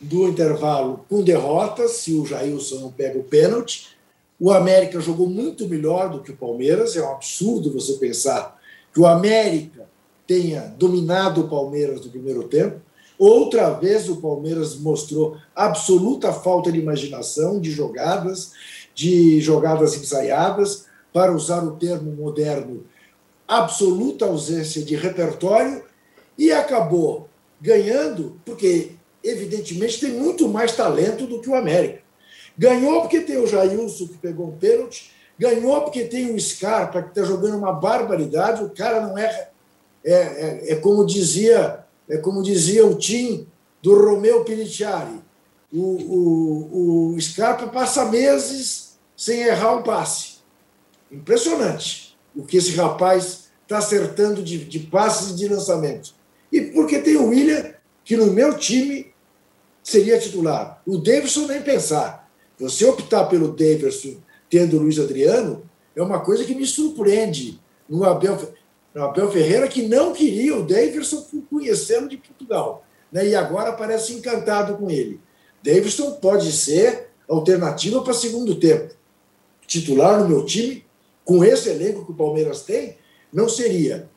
do intervalo com derrotas, se o Jailson não pega o pênalti. O América jogou muito melhor do que o Palmeiras, é um absurdo você pensar que o América tenha dominado o Palmeiras no primeiro tempo. Outra vez o Palmeiras mostrou absoluta falta de imaginação, de jogadas, de jogadas ensaiadas, para usar o termo moderno, absoluta ausência de repertório, e acabou ganhando, porque evidentemente tem muito mais talento do que o América. Ganhou porque tem o Jailson que pegou um pênalti, ganhou porque tem o Scarpa que está jogando uma barbaridade, o cara não é, é, é, é como dizia é como dizia o Tim do Romeu Piniciari, o, o, o Scarpa passa meses sem errar um passe. Impressionante o que esse rapaz está acertando de, de passes e de lançamento. E porque tem o William, que no meu time seria titular. O Davidson nem pensar. Você optar pelo Davidson tendo o Luiz Adriano é uma coisa que me surpreende no Abel, no Abel Ferreira, que não queria o Davidson conhecendo de Portugal. Né? E agora parece encantado com ele. Davidson pode ser alternativa para segundo tempo. Titular no meu time, com esse elenco que o Palmeiras tem, não seria.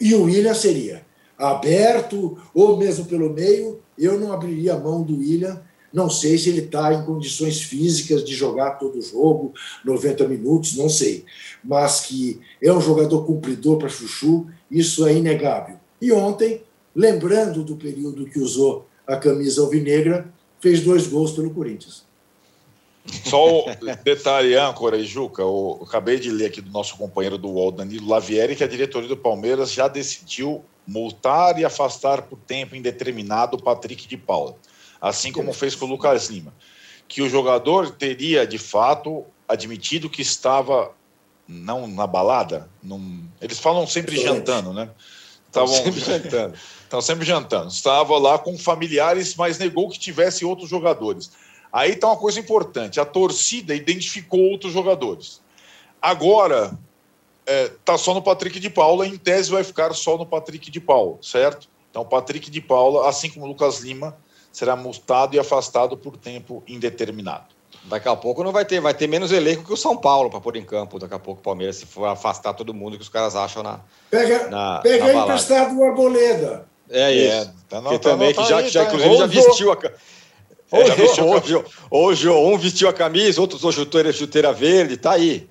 E o William seria. Aberto, ou mesmo pelo meio, eu não abriria a mão do William. Não sei se ele está em condições físicas de jogar todo o jogo, 90 minutos, não sei. Mas que é um jogador cumpridor para Chuchu, isso é inegável. E ontem, lembrando do período que usou a camisa alvinegra, fez dois gols pelo Corinthians. Só o detalhe, âncora e Juca, eu acabei de ler aqui do nosso companheiro do UOL, Danilo Lavieri, que a diretoria do Palmeiras já decidiu multar e afastar por tempo indeterminado o Patrick de Paula, assim como fez com o Lucas Lima. Que o jogador teria, de fato, admitido que estava não na balada, num... eles falam sempre jantando, né? Estavam sempre jantando. Estavam sempre jantando. Estava lá com familiares, mas negou que tivesse outros jogadores. Aí está uma coisa importante: a torcida identificou outros jogadores. Agora está é, tá só no Patrick de Paula, em tese vai ficar só no Patrick de Paula, certo? Então, Patrick de Paula, assim como Lucas Lima, será multado e afastado por tempo indeterminado. Daqui a pouco não vai ter, vai ter menos elenco que o São Paulo para pôr em campo. Daqui a pouco o Palmeiras, se for afastar todo mundo que os caras acham na. Pega, na, pega na emprestado o Arboleda. É isso. É, tá que também, que já, aí, já, tá inclusive, já vestiu a. É, já vestiu, hoje, hoje um vestiu a camisa, outros usou chuteira, chuteira verde, tá aí.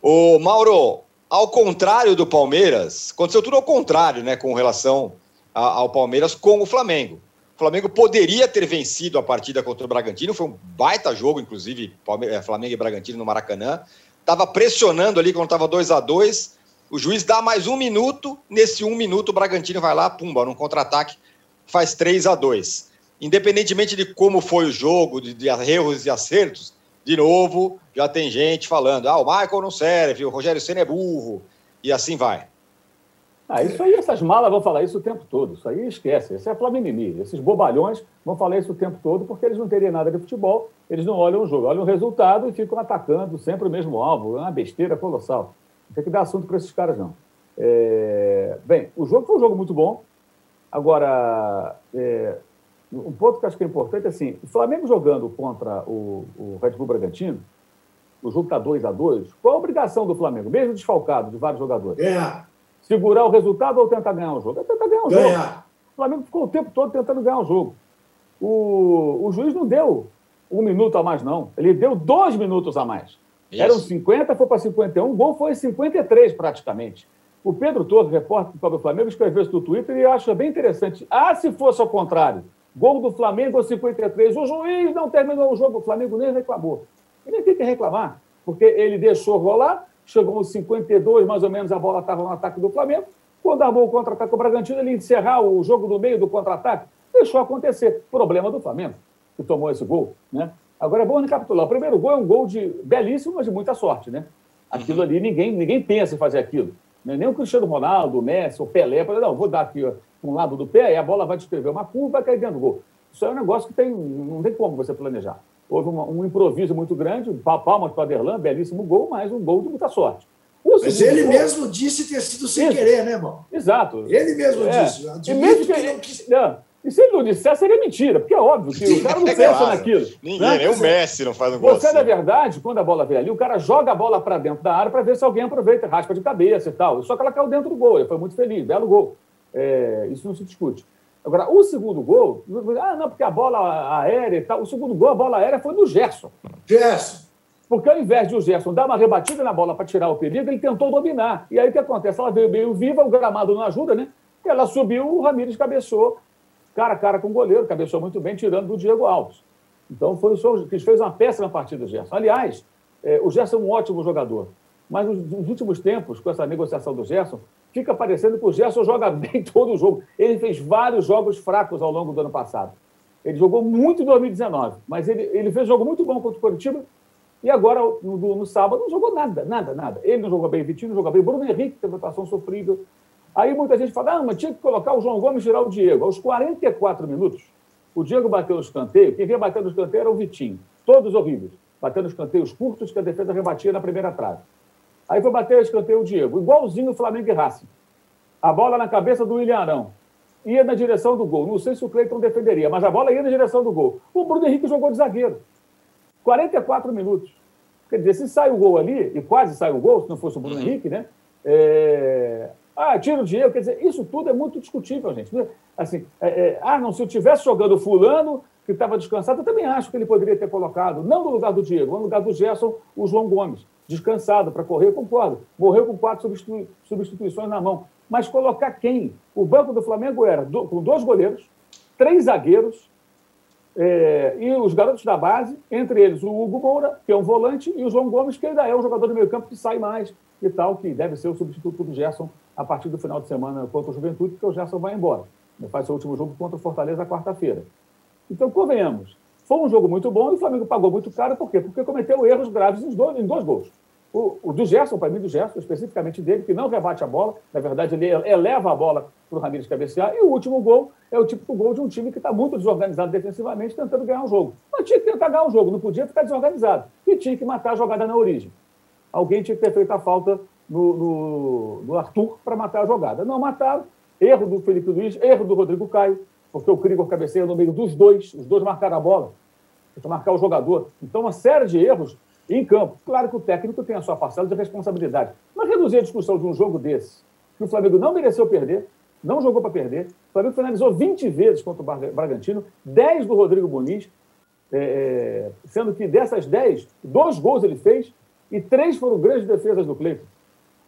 O Mauro, ao contrário do Palmeiras, aconteceu tudo ao contrário, né, com relação a, ao Palmeiras com o Flamengo. O Flamengo poderia ter vencido a partida contra o Bragantino, foi um baita jogo, inclusive, é, Flamengo e Bragantino no Maracanã. Estava pressionando ali quando estava 2 a 2 O juiz dá mais um minuto, nesse um minuto o Bragantino vai lá, pumba, num contra-ataque, faz 3 a 2 Independentemente de como foi o jogo, de, de erros e acertos, de novo, já tem gente falando: ah, o Michael não serve, o Rogério Senna é burro, e assim vai. Ah, isso aí, essas malas vão falar isso o tempo todo. Isso aí esquece. Isso é Flamimimi. Esses bobalhões vão falar isso o tempo todo porque eles não teriam nada de futebol, eles não olham o jogo, olham o resultado e ficam atacando sempre o mesmo alvo. É uma besteira colossal. Não tem que dar assunto para esses caras, não. É... Bem, o jogo foi um jogo muito bom. Agora, é... um ponto que eu acho que é importante é assim: o Flamengo jogando contra o, o Red Bull Bragantino, o jogo está 2 a 2 qual a obrigação do Flamengo, mesmo desfalcado de vários jogadores? É segurar o resultado ou tentar ganhar o jogo? É tentar ganhar o ganhar. jogo. O Flamengo ficou o tempo todo tentando ganhar o jogo. O, o juiz não deu um minuto a mais, não. Ele deu dois minutos a mais. Isso. Eram 50, foi para 51, o gol foi 53 praticamente. O Pedro Torres, repórter do Flamengo, escreveu isso no Twitter e acha bem interessante. Ah, se fosse ao contrário, gol do Flamengo 53, o juiz não terminou o jogo, o Flamengo nem reclamou. Ele tem que reclamar, porque ele deixou rolar, chegou aos 52, mais ou menos, a bola estava no ataque do Flamengo. Quando armou o contra-ataque do Bragantino, ele encerrar o jogo no meio do contra-ataque, deixou acontecer. Problema do Flamengo, que tomou esse gol. Né? Agora é bom recapitular. O primeiro gol é um gol de belíssimo, mas de muita sorte. Né? Aquilo uhum. ali, ninguém, ninguém pensa em fazer aquilo. Né? Nem o Cristiano Ronaldo, o Messi, o Pelé, não, vou dar aqui ó, um lado do pé e a bola vai descrever uma curva e vai cair dentro do gol. Isso é um negócio que tem, não tem como você planejar. Houve uma, um improviso muito grande, palmas para o Aderlan, belíssimo gol, mas um gol de muita sorte. O mas ele gol... mesmo disse ter sido sem Isso. querer, né, irmão? Exato. Ele mesmo é. disse. E mesmo que, que não quis... não, E se ele não dissesse, seria mentira, porque é óbvio que o cara não é pensa claro. naquilo. Ninguém, né? nem o Messi não faz um gol Você, assim. na verdade, quando a bola vem ali, o cara joga a bola para dentro da área para ver se alguém aproveita, raspa de cabeça e tal. Só que ela caiu dentro do gol, ele foi muito feliz, belo gol. É, isso não se discute. Agora, o segundo gol, ah, não, porque a bola aérea e tal. O segundo gol, a bola aérea foi do Gerson. Gerson. Porque ao invés de o Gerson dar uma rebatida na bola para tirar o perigo, ele tentou dominar. E aí o que acontece? Ela veio meio viva, o gramado não ajuda, né? Ela subiu, o Ramires cabeceou, cara a cara com o goleiro, cabeceou muito bem, tirando do Diego Alves. Então foi o que fez uma péssima partida, o Gerson. Aliás, é, o Gerson é um ótimo jogador. Mas nos, últimos tempos, com essa negociação do Gerson, fica parecendo que o Gerson joga <laughs> bem todo o jogo. Ele fez vários jogos fracos ao longo do ano passado. Ele jogou muito em 2019, mas ele, ele fez jogo muito bom contra o Curitiba e agora, no, no, sábado, não jogou nada, nada, nada. Ele não jogou bem, Vitinho não jogou bem, Bruno Henrique teve atuação sofrível. Aí muita gente fala, ah, mas tinha que colocar o João Gomes e tirar o Diego. Aos 44 minutos, o Diego bateu no escanteio, quem vinha batendo no escanteio era o Vitinho. Todos horríveis. Batendo escanteios curtos que a defesa rebatia na primeira trave. Aí foi bater o escanteio o Diego, igualzinho o Flamengo e Racing. A bola na cabeça do William Arão. Ia na direção do gol. Não sei se o Cleiton defenderia, mas a bola ia na direção do gol. O Bruno Henrique jogou de zagueiro. 44 minutos. Quer dizer, se sai o gol ali, e quase sai o gol, se não fosse o Bruno uhum. Henrique, né? É... Ah, tira o dinheiro. Quer dizer, isso tudo é muito discutível, gente. Assim, é, é... ah, não, se eu tivesse jogando fulano, que estava descansado, eu também acho que ele poderia ter colocado, não no lugar do Diego, no lugar do Gerson, o João Gomes, descansado para correr, concordo. Morreu com quatro substituições na mão. Mas colocar quem? O banco do Flamengo era do, com dois goleiros, três zagueiros, é, e os garotos da base, entre eles o Hugo Moura, que é um volante, e o João Gomes, que ainda é um jogador de meio campo que sai mais e tal, que deve ser o substituto do Gerson a partir do final de semana contra o Juventude, porque o Gerson vai embora. Ele faz seu último jogo contra o Fortaleza quarta-feira. Então, convenhamos, foi um jogo muito bom e o Flamengo pagou muito caro, por quê? Porque cometeu erros graves em dois, em dois gols. O, o do Gerson, para mim, do Gerson, especificamente dele, que não rebate a bola, na verdade, ele eleva a bola para o Ramires cabecear, e o último gol é o típico gol de um time que está muito desorganizado defensivamente, tentando ganhar o jogo. Mas tinha que tentar ganhar o jogo, não podia ficar desorganizado. E tinha que matar a jogada na origem. Alguém tinha que ter feito a falta no, no, no Arthur para matar a jogada. Não mataram. Erro do Felipe Luiz, erro do Rodrigo Caio, porque o Krigor cabeceia no meio dos dois, os dois marcaram a bola, para marcar o jogador. Então, uma série de erros em campo. Claro que o técnico tem a sua parcela de responsabilidade. Mas reduzir a discussão de um jogo desse, que o Flamengo não mereceu perder, não jogou para perder. O Flamengo finalizou 20 vezes contra o Bragantino, 10 do Rodrigo Muniz, é, é, sendo que dessas 10, dois gols ele fez e três foram grandes defesas do Cleiton.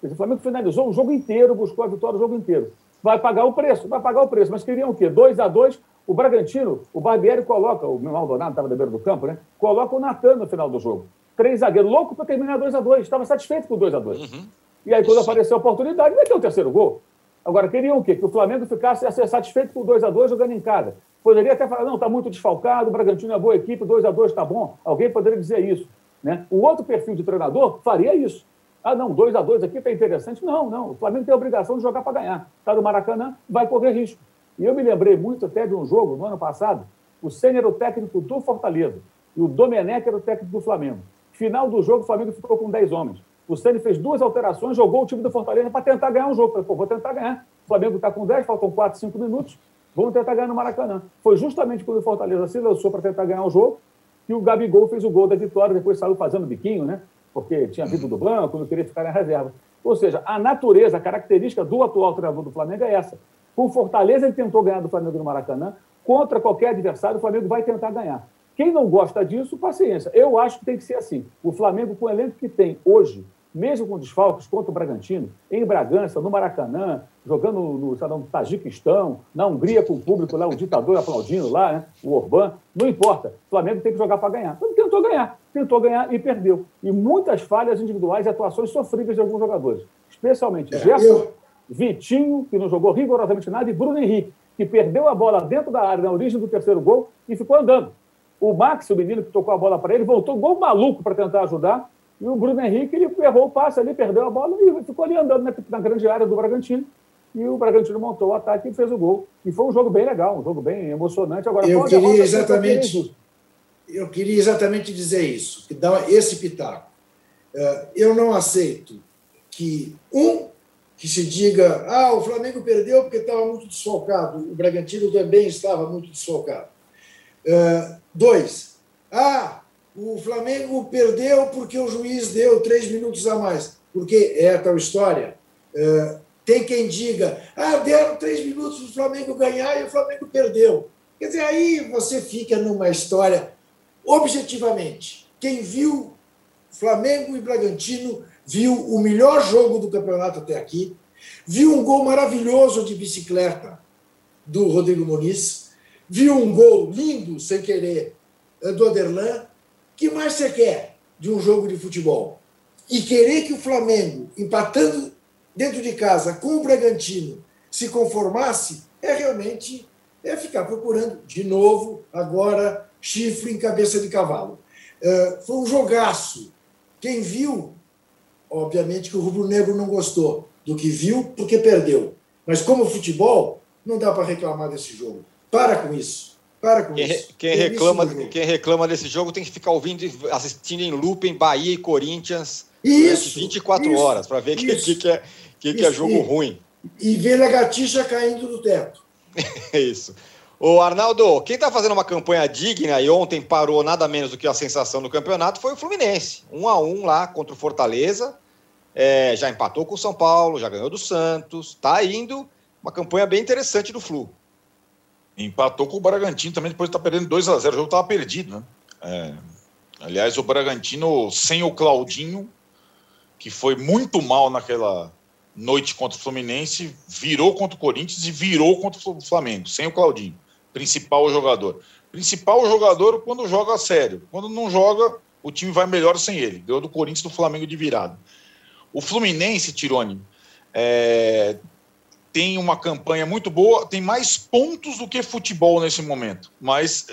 O Flamengo finalizou o jogo inteiro, buscou a vitória o jogo inteiro. Vai pagar o preço, vai pagar o preço. Mas queriam o quê? 2 a 2 O Bragantino, o Barbieri coloca, o Maldonado estava na beira do campo, né? Coloca o Natan no final do jogo três zagueiros, louco para terminar 2 a 2 Estava satisfeito com 2 a 2 uhum. E aí, quando Sim. apareceu a oportunidade, meteu o terceiro gol. Agora, queriam o quê? Que o Flamengo ficasse satisfeito com 2 a 2 jogando em casa. Poderia até falar, não, está muito desfalcado, o Bragantino é boa equipe, 2 a 2 está bom. Alguém poderia dizer isso. Né? O outro perfil de treinador faria isso. Ah, não, 2 a 2 aqui está interessante. Não, não. O Flamengo tem a obrigação de jogar para ganhar. Está no Maracanã, vai correr risco. E eu me lembrei muito até de um jogo no ano passado. O Senna era o técnico do Fortaleza e o Domenech era o técnico do Flamengo. Final do jogo, o Flamengo ficou com 10 homens. O Ceni fez duas alterações, jogou o time do Fortaleza para tentar ganhar um jogo. Falei, pô, vou tentar ganhar. O Flamengo está com 10, faltam 4, 5 minutos. Vamos tentar ganhar no Maracanã. Foi justamente quando o Fortaleza se lançou para tentar ganhar o jogo que o Gabigol fez o gol da vitória, depois saiu fazendo biquinho, né? Porque tinha vindo do banco, não queria ficar na reserva. Ou seja, a natureza, a característica do atual treinador do Flamengo é essa. Com Fortaleza, ele tentou ganhar do Flamengo no Maracanã. Contra qualquer adversário, o Flamengo vai tentar ganhar. Quem não gosta disso, paciência. Eu acho que tem que ser assim. O Flamengo, com o elenco que tem hoje, mesmo com desfalques contra o Bragantino, em Bragança, no Maracanã, jogando no, no Tajiquistão, na Hungria com o público lá, o ditador aplaudindo lá, né, o Orbán, não importa. O Flamengo tem que jogar para ganhar. Então, tentou ganhar, tentou ganhar e perdeu. E muitas falhas individuais e atuações sofríveis de alguns jogadores, especialmente é, Gerson, eu... Vitinho, que não jogou rigorosamente nada, e Bruno Henrique, que perdeu a bola dentro da área, na origem do terceiro gol, e ficou andando. O Max, o menino que tocou a bola para ele, voltou gol maluco para tentar ajudar. E o Bruno Henrique, ele errou o passe ali, perdeu a bola e ficou ali andando na, na grande área do Bragantino. E o Bragantino montou o ataque e fez o gol. E foi um jogo bem legal, um jogo bem emocionante. Agora, eu queria exatamente, eu queria exatamente dizer isso, que dá esse pitaco. É, eu não aceito que um que se diga, ah, o Flamengo perdeu porque estava muito desfalcado, o Bragantino também estava muito desfalcado. Uh, dois, ah, o Flamengo perdeu porque o juiz deu três minutos a mais. Porque é a tal história. Uh, tem quem diga, ah, deram três minutos para o Flamengo ganhar e o Flamengo perdeu. Quer dizer, aí você fica numa história, objetivamente. Quem viu Flamengo e Bragantino viu o melhor jogo do campeonato até aqui, viu um gol maravilhoso de bicicleta do Rodrigo Muniz, viu um gol lindo, sem querer, eh, do Aderlan. que mais você quer de um jogo de futebol? E querer que o Flamengo, empatando dentro de casa com o Bragantino, se conformasse, é realmente é ficar procurando de novo, agora, chifre em cabeça de cavalo. Uh, foi um jogaço. Quem viu, obviamente que o rubro-negro não gostou do que viu, porque perdeu. Mas como futebol, não dá para reclamar desse jogo. Para com isso. Para com quem, isso. Quem reclama, quem reclama desse jogo tem que ficar ouvindo, assistindo em loop em Bahia e Corinthians isso, 24 isso, horas para ver o que, que, que, é, que, que é jogo e, ruim. E ver lagartixa caindo do teto. <laughs> Isso. O Arnaldo, quem está fazendo uma campanha digna e ontem parou nada menos do que a sensação do campeonato foi o Fluminense. Um a um lá contra o Fortaleza. É, já empatou com o São Paulo, já ganhou do Santos. Está indo uma campanha bem interessante do Flu. Empatou com o Bragantino também, depois está perdendo 2 a 0 O jogo estava perdido, né? É, aliás, o Bragantino sem o Claudinho, que foi muito mal naquela noite contra o Fluminense, virou contra o Corinthians e virou contra o Flamengo, sem o Claudinho, principal jogador. Principal jogador quando joga sério. Quando não joga, o time vai melhor sem ele. Ganhou do Corinthians do Flamengo de virada. O Fluminense, Tirone, é, tem uma campanha muito boa, tem mais pontos do que futebol nesse momento, mas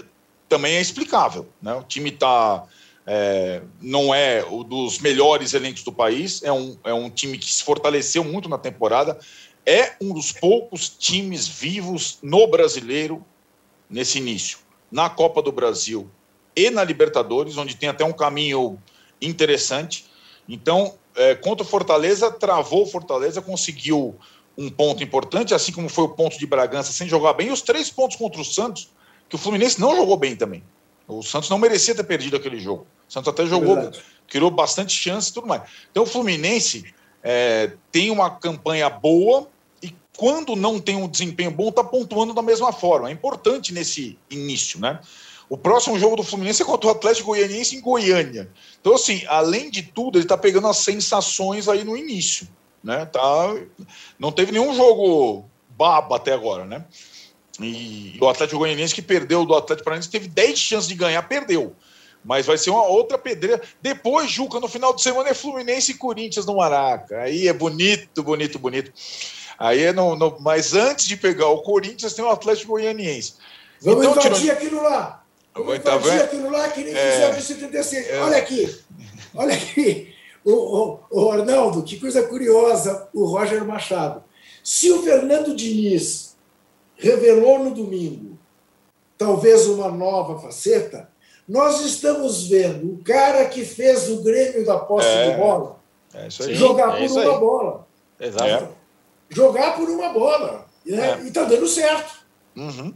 também é explicável. Né? O time está é, não é o dos melhores elencos do país, é um, é um time que se fortaleceu muito na temporada, é um dos poucos times vivos no brasileiro nesse início, na Copa do Brasil e na Libertadores, onde tem até um caminho interessante. Então, é, contra o Fortaleza, travou o Fortaleza, conseguiu um ponto importante, assim como foi o ponto de Bragança sem jogar bem, e os três pontos contra o Santos, que o Fluminense não jogou bem também. O Santos não merecia ter perdido aquele jogo. O Santos até jogou, é criou bastante chance e tudo mais. Então o Fluminense é, tem uma campanha boa quando não tem um desempenho bom, está pontuando da mesma forma. É importante nesse início, né? O próximo jogo do Fluminense é contra o Atlético Goianiense em Goiânia. Então, assim, além de tudo, ele está pegando as sensações aí no início. Né? Tá... Não teve nenhum jogo baba até agora, né? E o Atlético Goianiense que perdeu do Atlético Paranaense teve 10 chances de ganhar, perdeu. Mas vai ser uma outra pedreira. Depois, Juca, no final de semana é Fluminense e Corinthians no Maraca. Aí é bonito, bonito, bonito. Aí é no, no... Mas antes de pegar o Corinthians, tem o Atlético Goianiense. Vamos então, invadir tirando... aquilo lá. Vamos tá invadir aquilo lá que nem é... fizeram em 76. É... Olha aqui. Olha aqui. O, o, o Arnaldo, que coisa curiosa, o Roger Machado. Se o Fernando Diniz revelou no domingo talvez uma nova faceta, nós estamos vendo o cara que fez o Grêmio da posse é, de bola é jogar é por uma aí. bola. Exato. Jogar por uma bola. Né? E está dando certo. Uhum.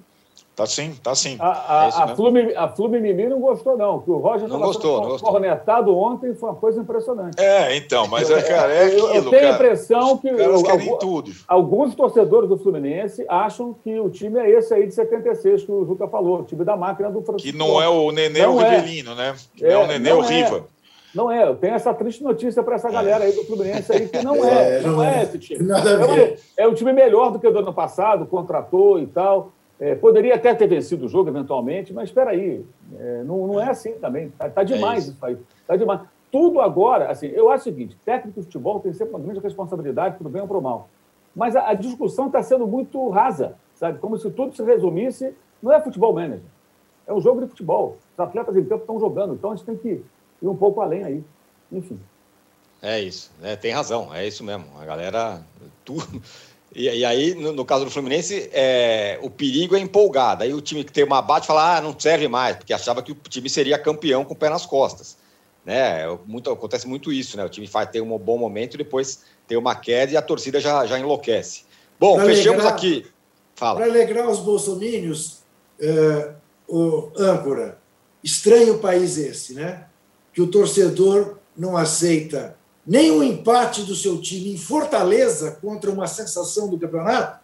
Tá sim, tá sim. A, a, é a, Flume, a Flume Mimi não gostou, não. Que o Roger não gostou, não gostou. cornetado ontem foi uma coisa impressionante. É, então, mas é, cara, é aquilo. Eu, tenho a impressão que os querem tudo. alguns torcedores do Fluminense acham que o time é esse aí de 76 que o Juca falou, o time da máquina do Francisco. Que não é o Nenê não o é. Rivelino, né? Que é, é o Nenê o Riva. É. Não é, eu tenho essa triste notícia para essa galera aí do Fluminense aí que não é, é não, é esse time. É, é um time melhor do que o do ano passado, contratou e tal. É, poderia até ter vencido o jogo eventualmente, mas espera aí, é, não, não, é assim também. Está tá demais é isso. isso. aí. Está demais. Tudo agora, assim, eu acho o seguinte: técnico de futebol tem sempre uma grande responsabilidade, para o bem ou para o mal. Mas a, a discussão está sendo muito rasa, sabe? Como se tudo se resumisse. Não é futebol manager, é um jogo de futebol. Os atletas em campo estão jogando, então a gente tem que ir um pouco além aí. Enfim. É isso, é, tem razão, é isso mesmo. A galera. Tudo e, e aí, no, no, caso do Fluminense, é, o perigo é empolgado. Aí o time que tem uma bate fala, ah, não serve mais, porque achava que o time seria campeão com o pé nas costas. Né? Muito, acontece muito isso, né? O time faz ter um bom momento e depois tem uma queda e a torcida já, já enlouquece. Bom, pra fechamos alegrar, aqui. Fala. Para alegrar os bolsomínios, uh, o âncora, estranho país esse, né? Que o torcedor não aceita nem um empate do seu time em Fortaleza contra uma sensação do campeonato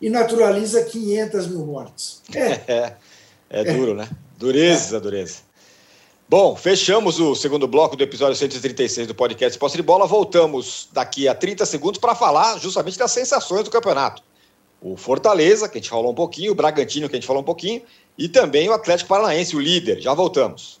e naturaliza 500 mil mortes. É, é, <laughs> é duro, né? Dureza, é. dureza. Bom, fechamos o segundo bloco do episódio 136 do podcast Posse de Bola. Voltamos daqui a 30 segundos para falar justamente das sensações do campeonato. O Fortaleza, que a gente falou um pouquinho, o Bragantino, que a gente falou um pouquinho, e também o Atlético Paranaense, o líder. Já voltamos.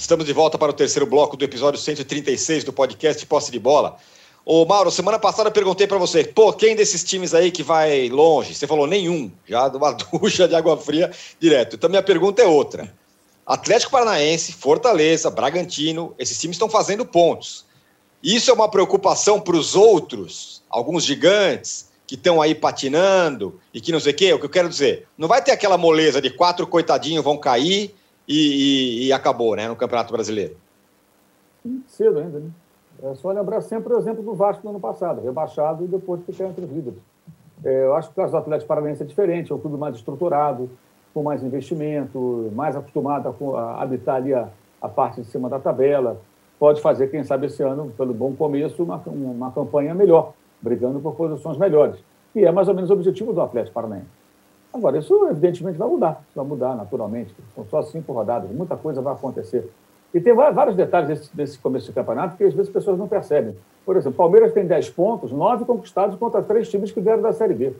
Estamos de volta para o terceiro bloco do episódio 136 do podcast Posse de Bola. Ô Mauro, semana passada eu perguntei para você, pô, quem desses times aí que vai longe? Você falou nenhum, já uma <laughs> ducha de água fria direto. Então minha pergunta é outra. Atlético Paranaense, Fortaleza, Bragantino, esses times estão fazendo pontos. Isso é uma preocupação para os outros, alguns gigantes que estão aí patinando e que não sei o quê. O que eu quero dizer, não vai ter aquela moleza de quatro coitadinhos vão cair e, e, e acabou, né, no Campeonato Brasileiro. Cedo ainda, né? É só lembrar sempre o exemplo do Vasco no ano passado, rebaixado e depois ficar entre os líderes. É, eu acho que o caso do Atlético Paranaense é diferente, é um clube mais estruturado, com mais investimento, mais acostumado a, a habitar ali a, a parte de cima da tabela, pode fazer, quem sabe, esse ano, pelo bom começo, uma, uma campanha melhor, brigando por posições melhores. E é mais ou menos o objetivo do Atlético Paranaense. Agora, isso evidentemente vai mudar, vai mudar naturalmente. São só cinco rodadas, muita coisa vai acontecer. E tem vários detalhes desse, desse começo de campeonato que às vezes as pessoas não percebem. Por exemplo, Palmeiras tem 10 pontos, 9 conquistados contra três times que vieram da Série B.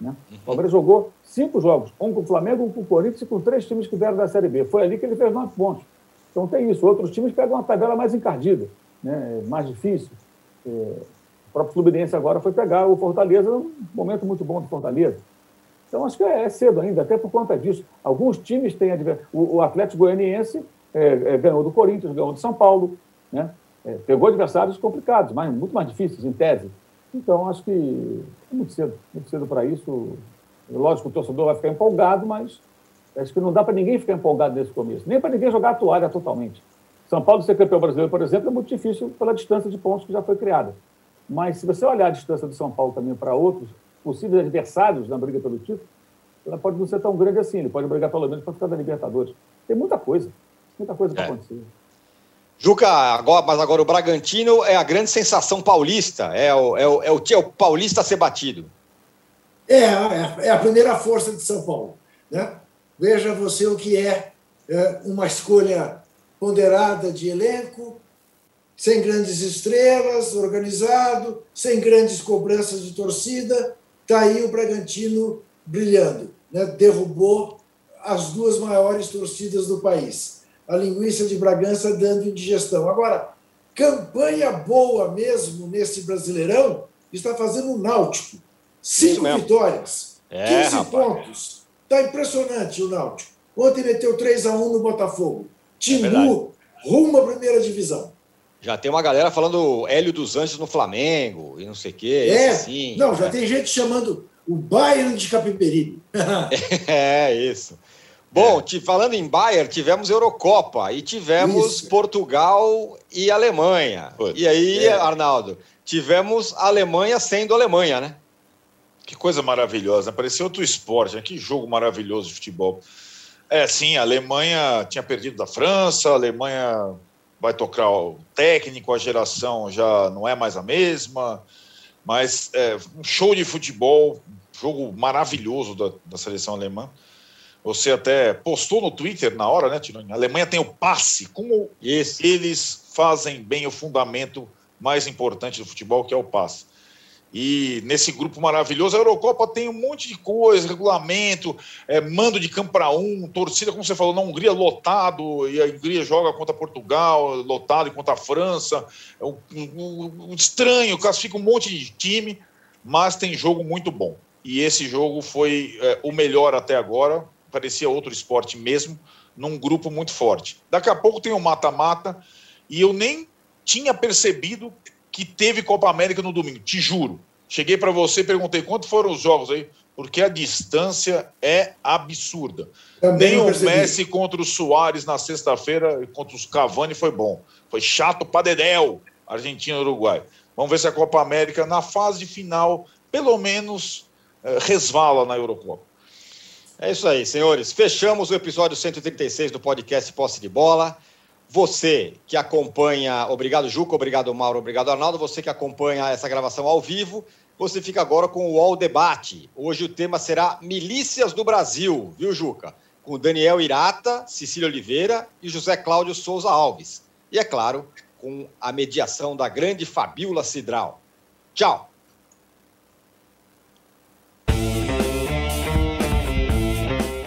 Né? O uhum. Palmeiras jogou cinco jogos, um com o Flamengo, um com o Corinthians e com três times que vieram da Série B. Foi ali que ele fez 9 pontos. Então tem isso. Outros times pegam uma tabela mais encardida, né? mais difícil. É, o próprio Fluminense agora foi pegar o Fortaleza, um momento muito bom do Fortaleza. Então acho que é cedo ainda, até por conta disso. Alguns times têm o, o Atlético Goianiense é, é, ganhou do Corinthians, ganhou do São Paulo, né? É, pegou adversários complicados, mas muito mais difíceis, em tese. Então acho que é muito cedo, muito cedo para isso. Lógico, o torcedor vai ficar empolgado, mas Acho que não dá para ninguém ficar empolgado nesse começo, nem para ninguém jogar a toalha totalmente. São Paulo ser campeão brasileiro, por exemplo, é muito difícil pela distância de pontos que já foi criada. Mas se você olhar a distância do São Paulo também para outros possíveis adversários na briga pelo título, ela pode não ser tão grande assim. Ele pode brigar pelo menos para ficar da Libertadores. Tem muita coisa, muita coisa para é. acontecer. Juca, agora, mas agora o Bragantino é a grande sensação paulista, é o, é o, é o, é o paulista a ser batido. É, é, é a primeira força de São Paulo. Né? Veja você o que é, é uma escolha ponderada de elenco, sem grandes estrelas, organizado, sem grandes cobranças de torcida. Está aí o Bragantino brilhando. Né? Derrubou as duas maiores torcidas do país. A linguiça de Bragança dando indigestão. Agora, campanha boa mesmo nesse Brasileirão está fazendo o Náutico. Cinco vitórias, é, 15 rapaz. pontos Está impressionante o Náutico. Ontem meteu 3 a 1 no Botafogo. Timbu é rumo à primeira divisão. Já tem uma galera falando Hélio dos Anjos no Flamengo e não sei o quê. É, assim, não, já é. tem gente chamando o Bayern de Capiberibe. <laughs> é, isso. Bom, é. falando em Bayern, tivemos Eurocopa e tivemos isso. Portugal e Alemanha. Putz, e aí, é. Arnaldo, tivemos Alemanha sendo Alemanha, né? Que coisa maravilhosa. Parecia outro esporte, né? que jogo maravilhoso de futebol. É, sim, a Alemanha tinha perdido da França, a Alemanha vai tocar o técnico, a geração já não é mais a mesma, mas é, um show de futebol, jogo maravilhoso da, da seleção alemã. Você até postou no Twitter na hora, né, Tironi? A Alemanha tem o passe, como Esse. eles fazem bem o fundamento mais importante do futebol, que é o passe. E nesse grupo maravilhoso, a Eurocopa tem um monte de coisa, regulamento, é, mando de campo para um, torcida, como você falou, na Hungria lotado, e a Hungria joga contra Portugal, lotado, e contra a França. É um, um, um estranho, classifica um monte de time, mas tem jogo muito bom. E esse jogo foi é, o melhor até agora, parecia outro esporte mesmo, num grupo muito forte. Daqui a pouco tem o mata-mata, e eu nem tinha percebido que teve Copa América no domingo, te juro. Cheguei para você e perguntei quantos foram os jogos aí, porque a distância é absurda. Também Nem o Messi contra o Soares na sexta-feira, contra os Cavani foi bom. Foi chato para Dedéu, Argentina e Uruguai. Vamos ver se a Copa América, na fase final, pelo menos eh, resvala na Eurocopa. É isso aí, senhores. Fechamos o episódio 136 do podcast Posse de Bola. Você que acompanha, obrigado Juca, obrigado Mauro, obrigado Arnaldo, você que acompanha essa gravação ao vivo, você fica agora com o UOL Debate. Hoje o tema será Milícias do Brasil, viu Juca? Com Daniel Irata, Cecília Oliveira e José Cláudio Souza Alves. E é claro, com a mediação da grande Fabiola Cidral. Tchau!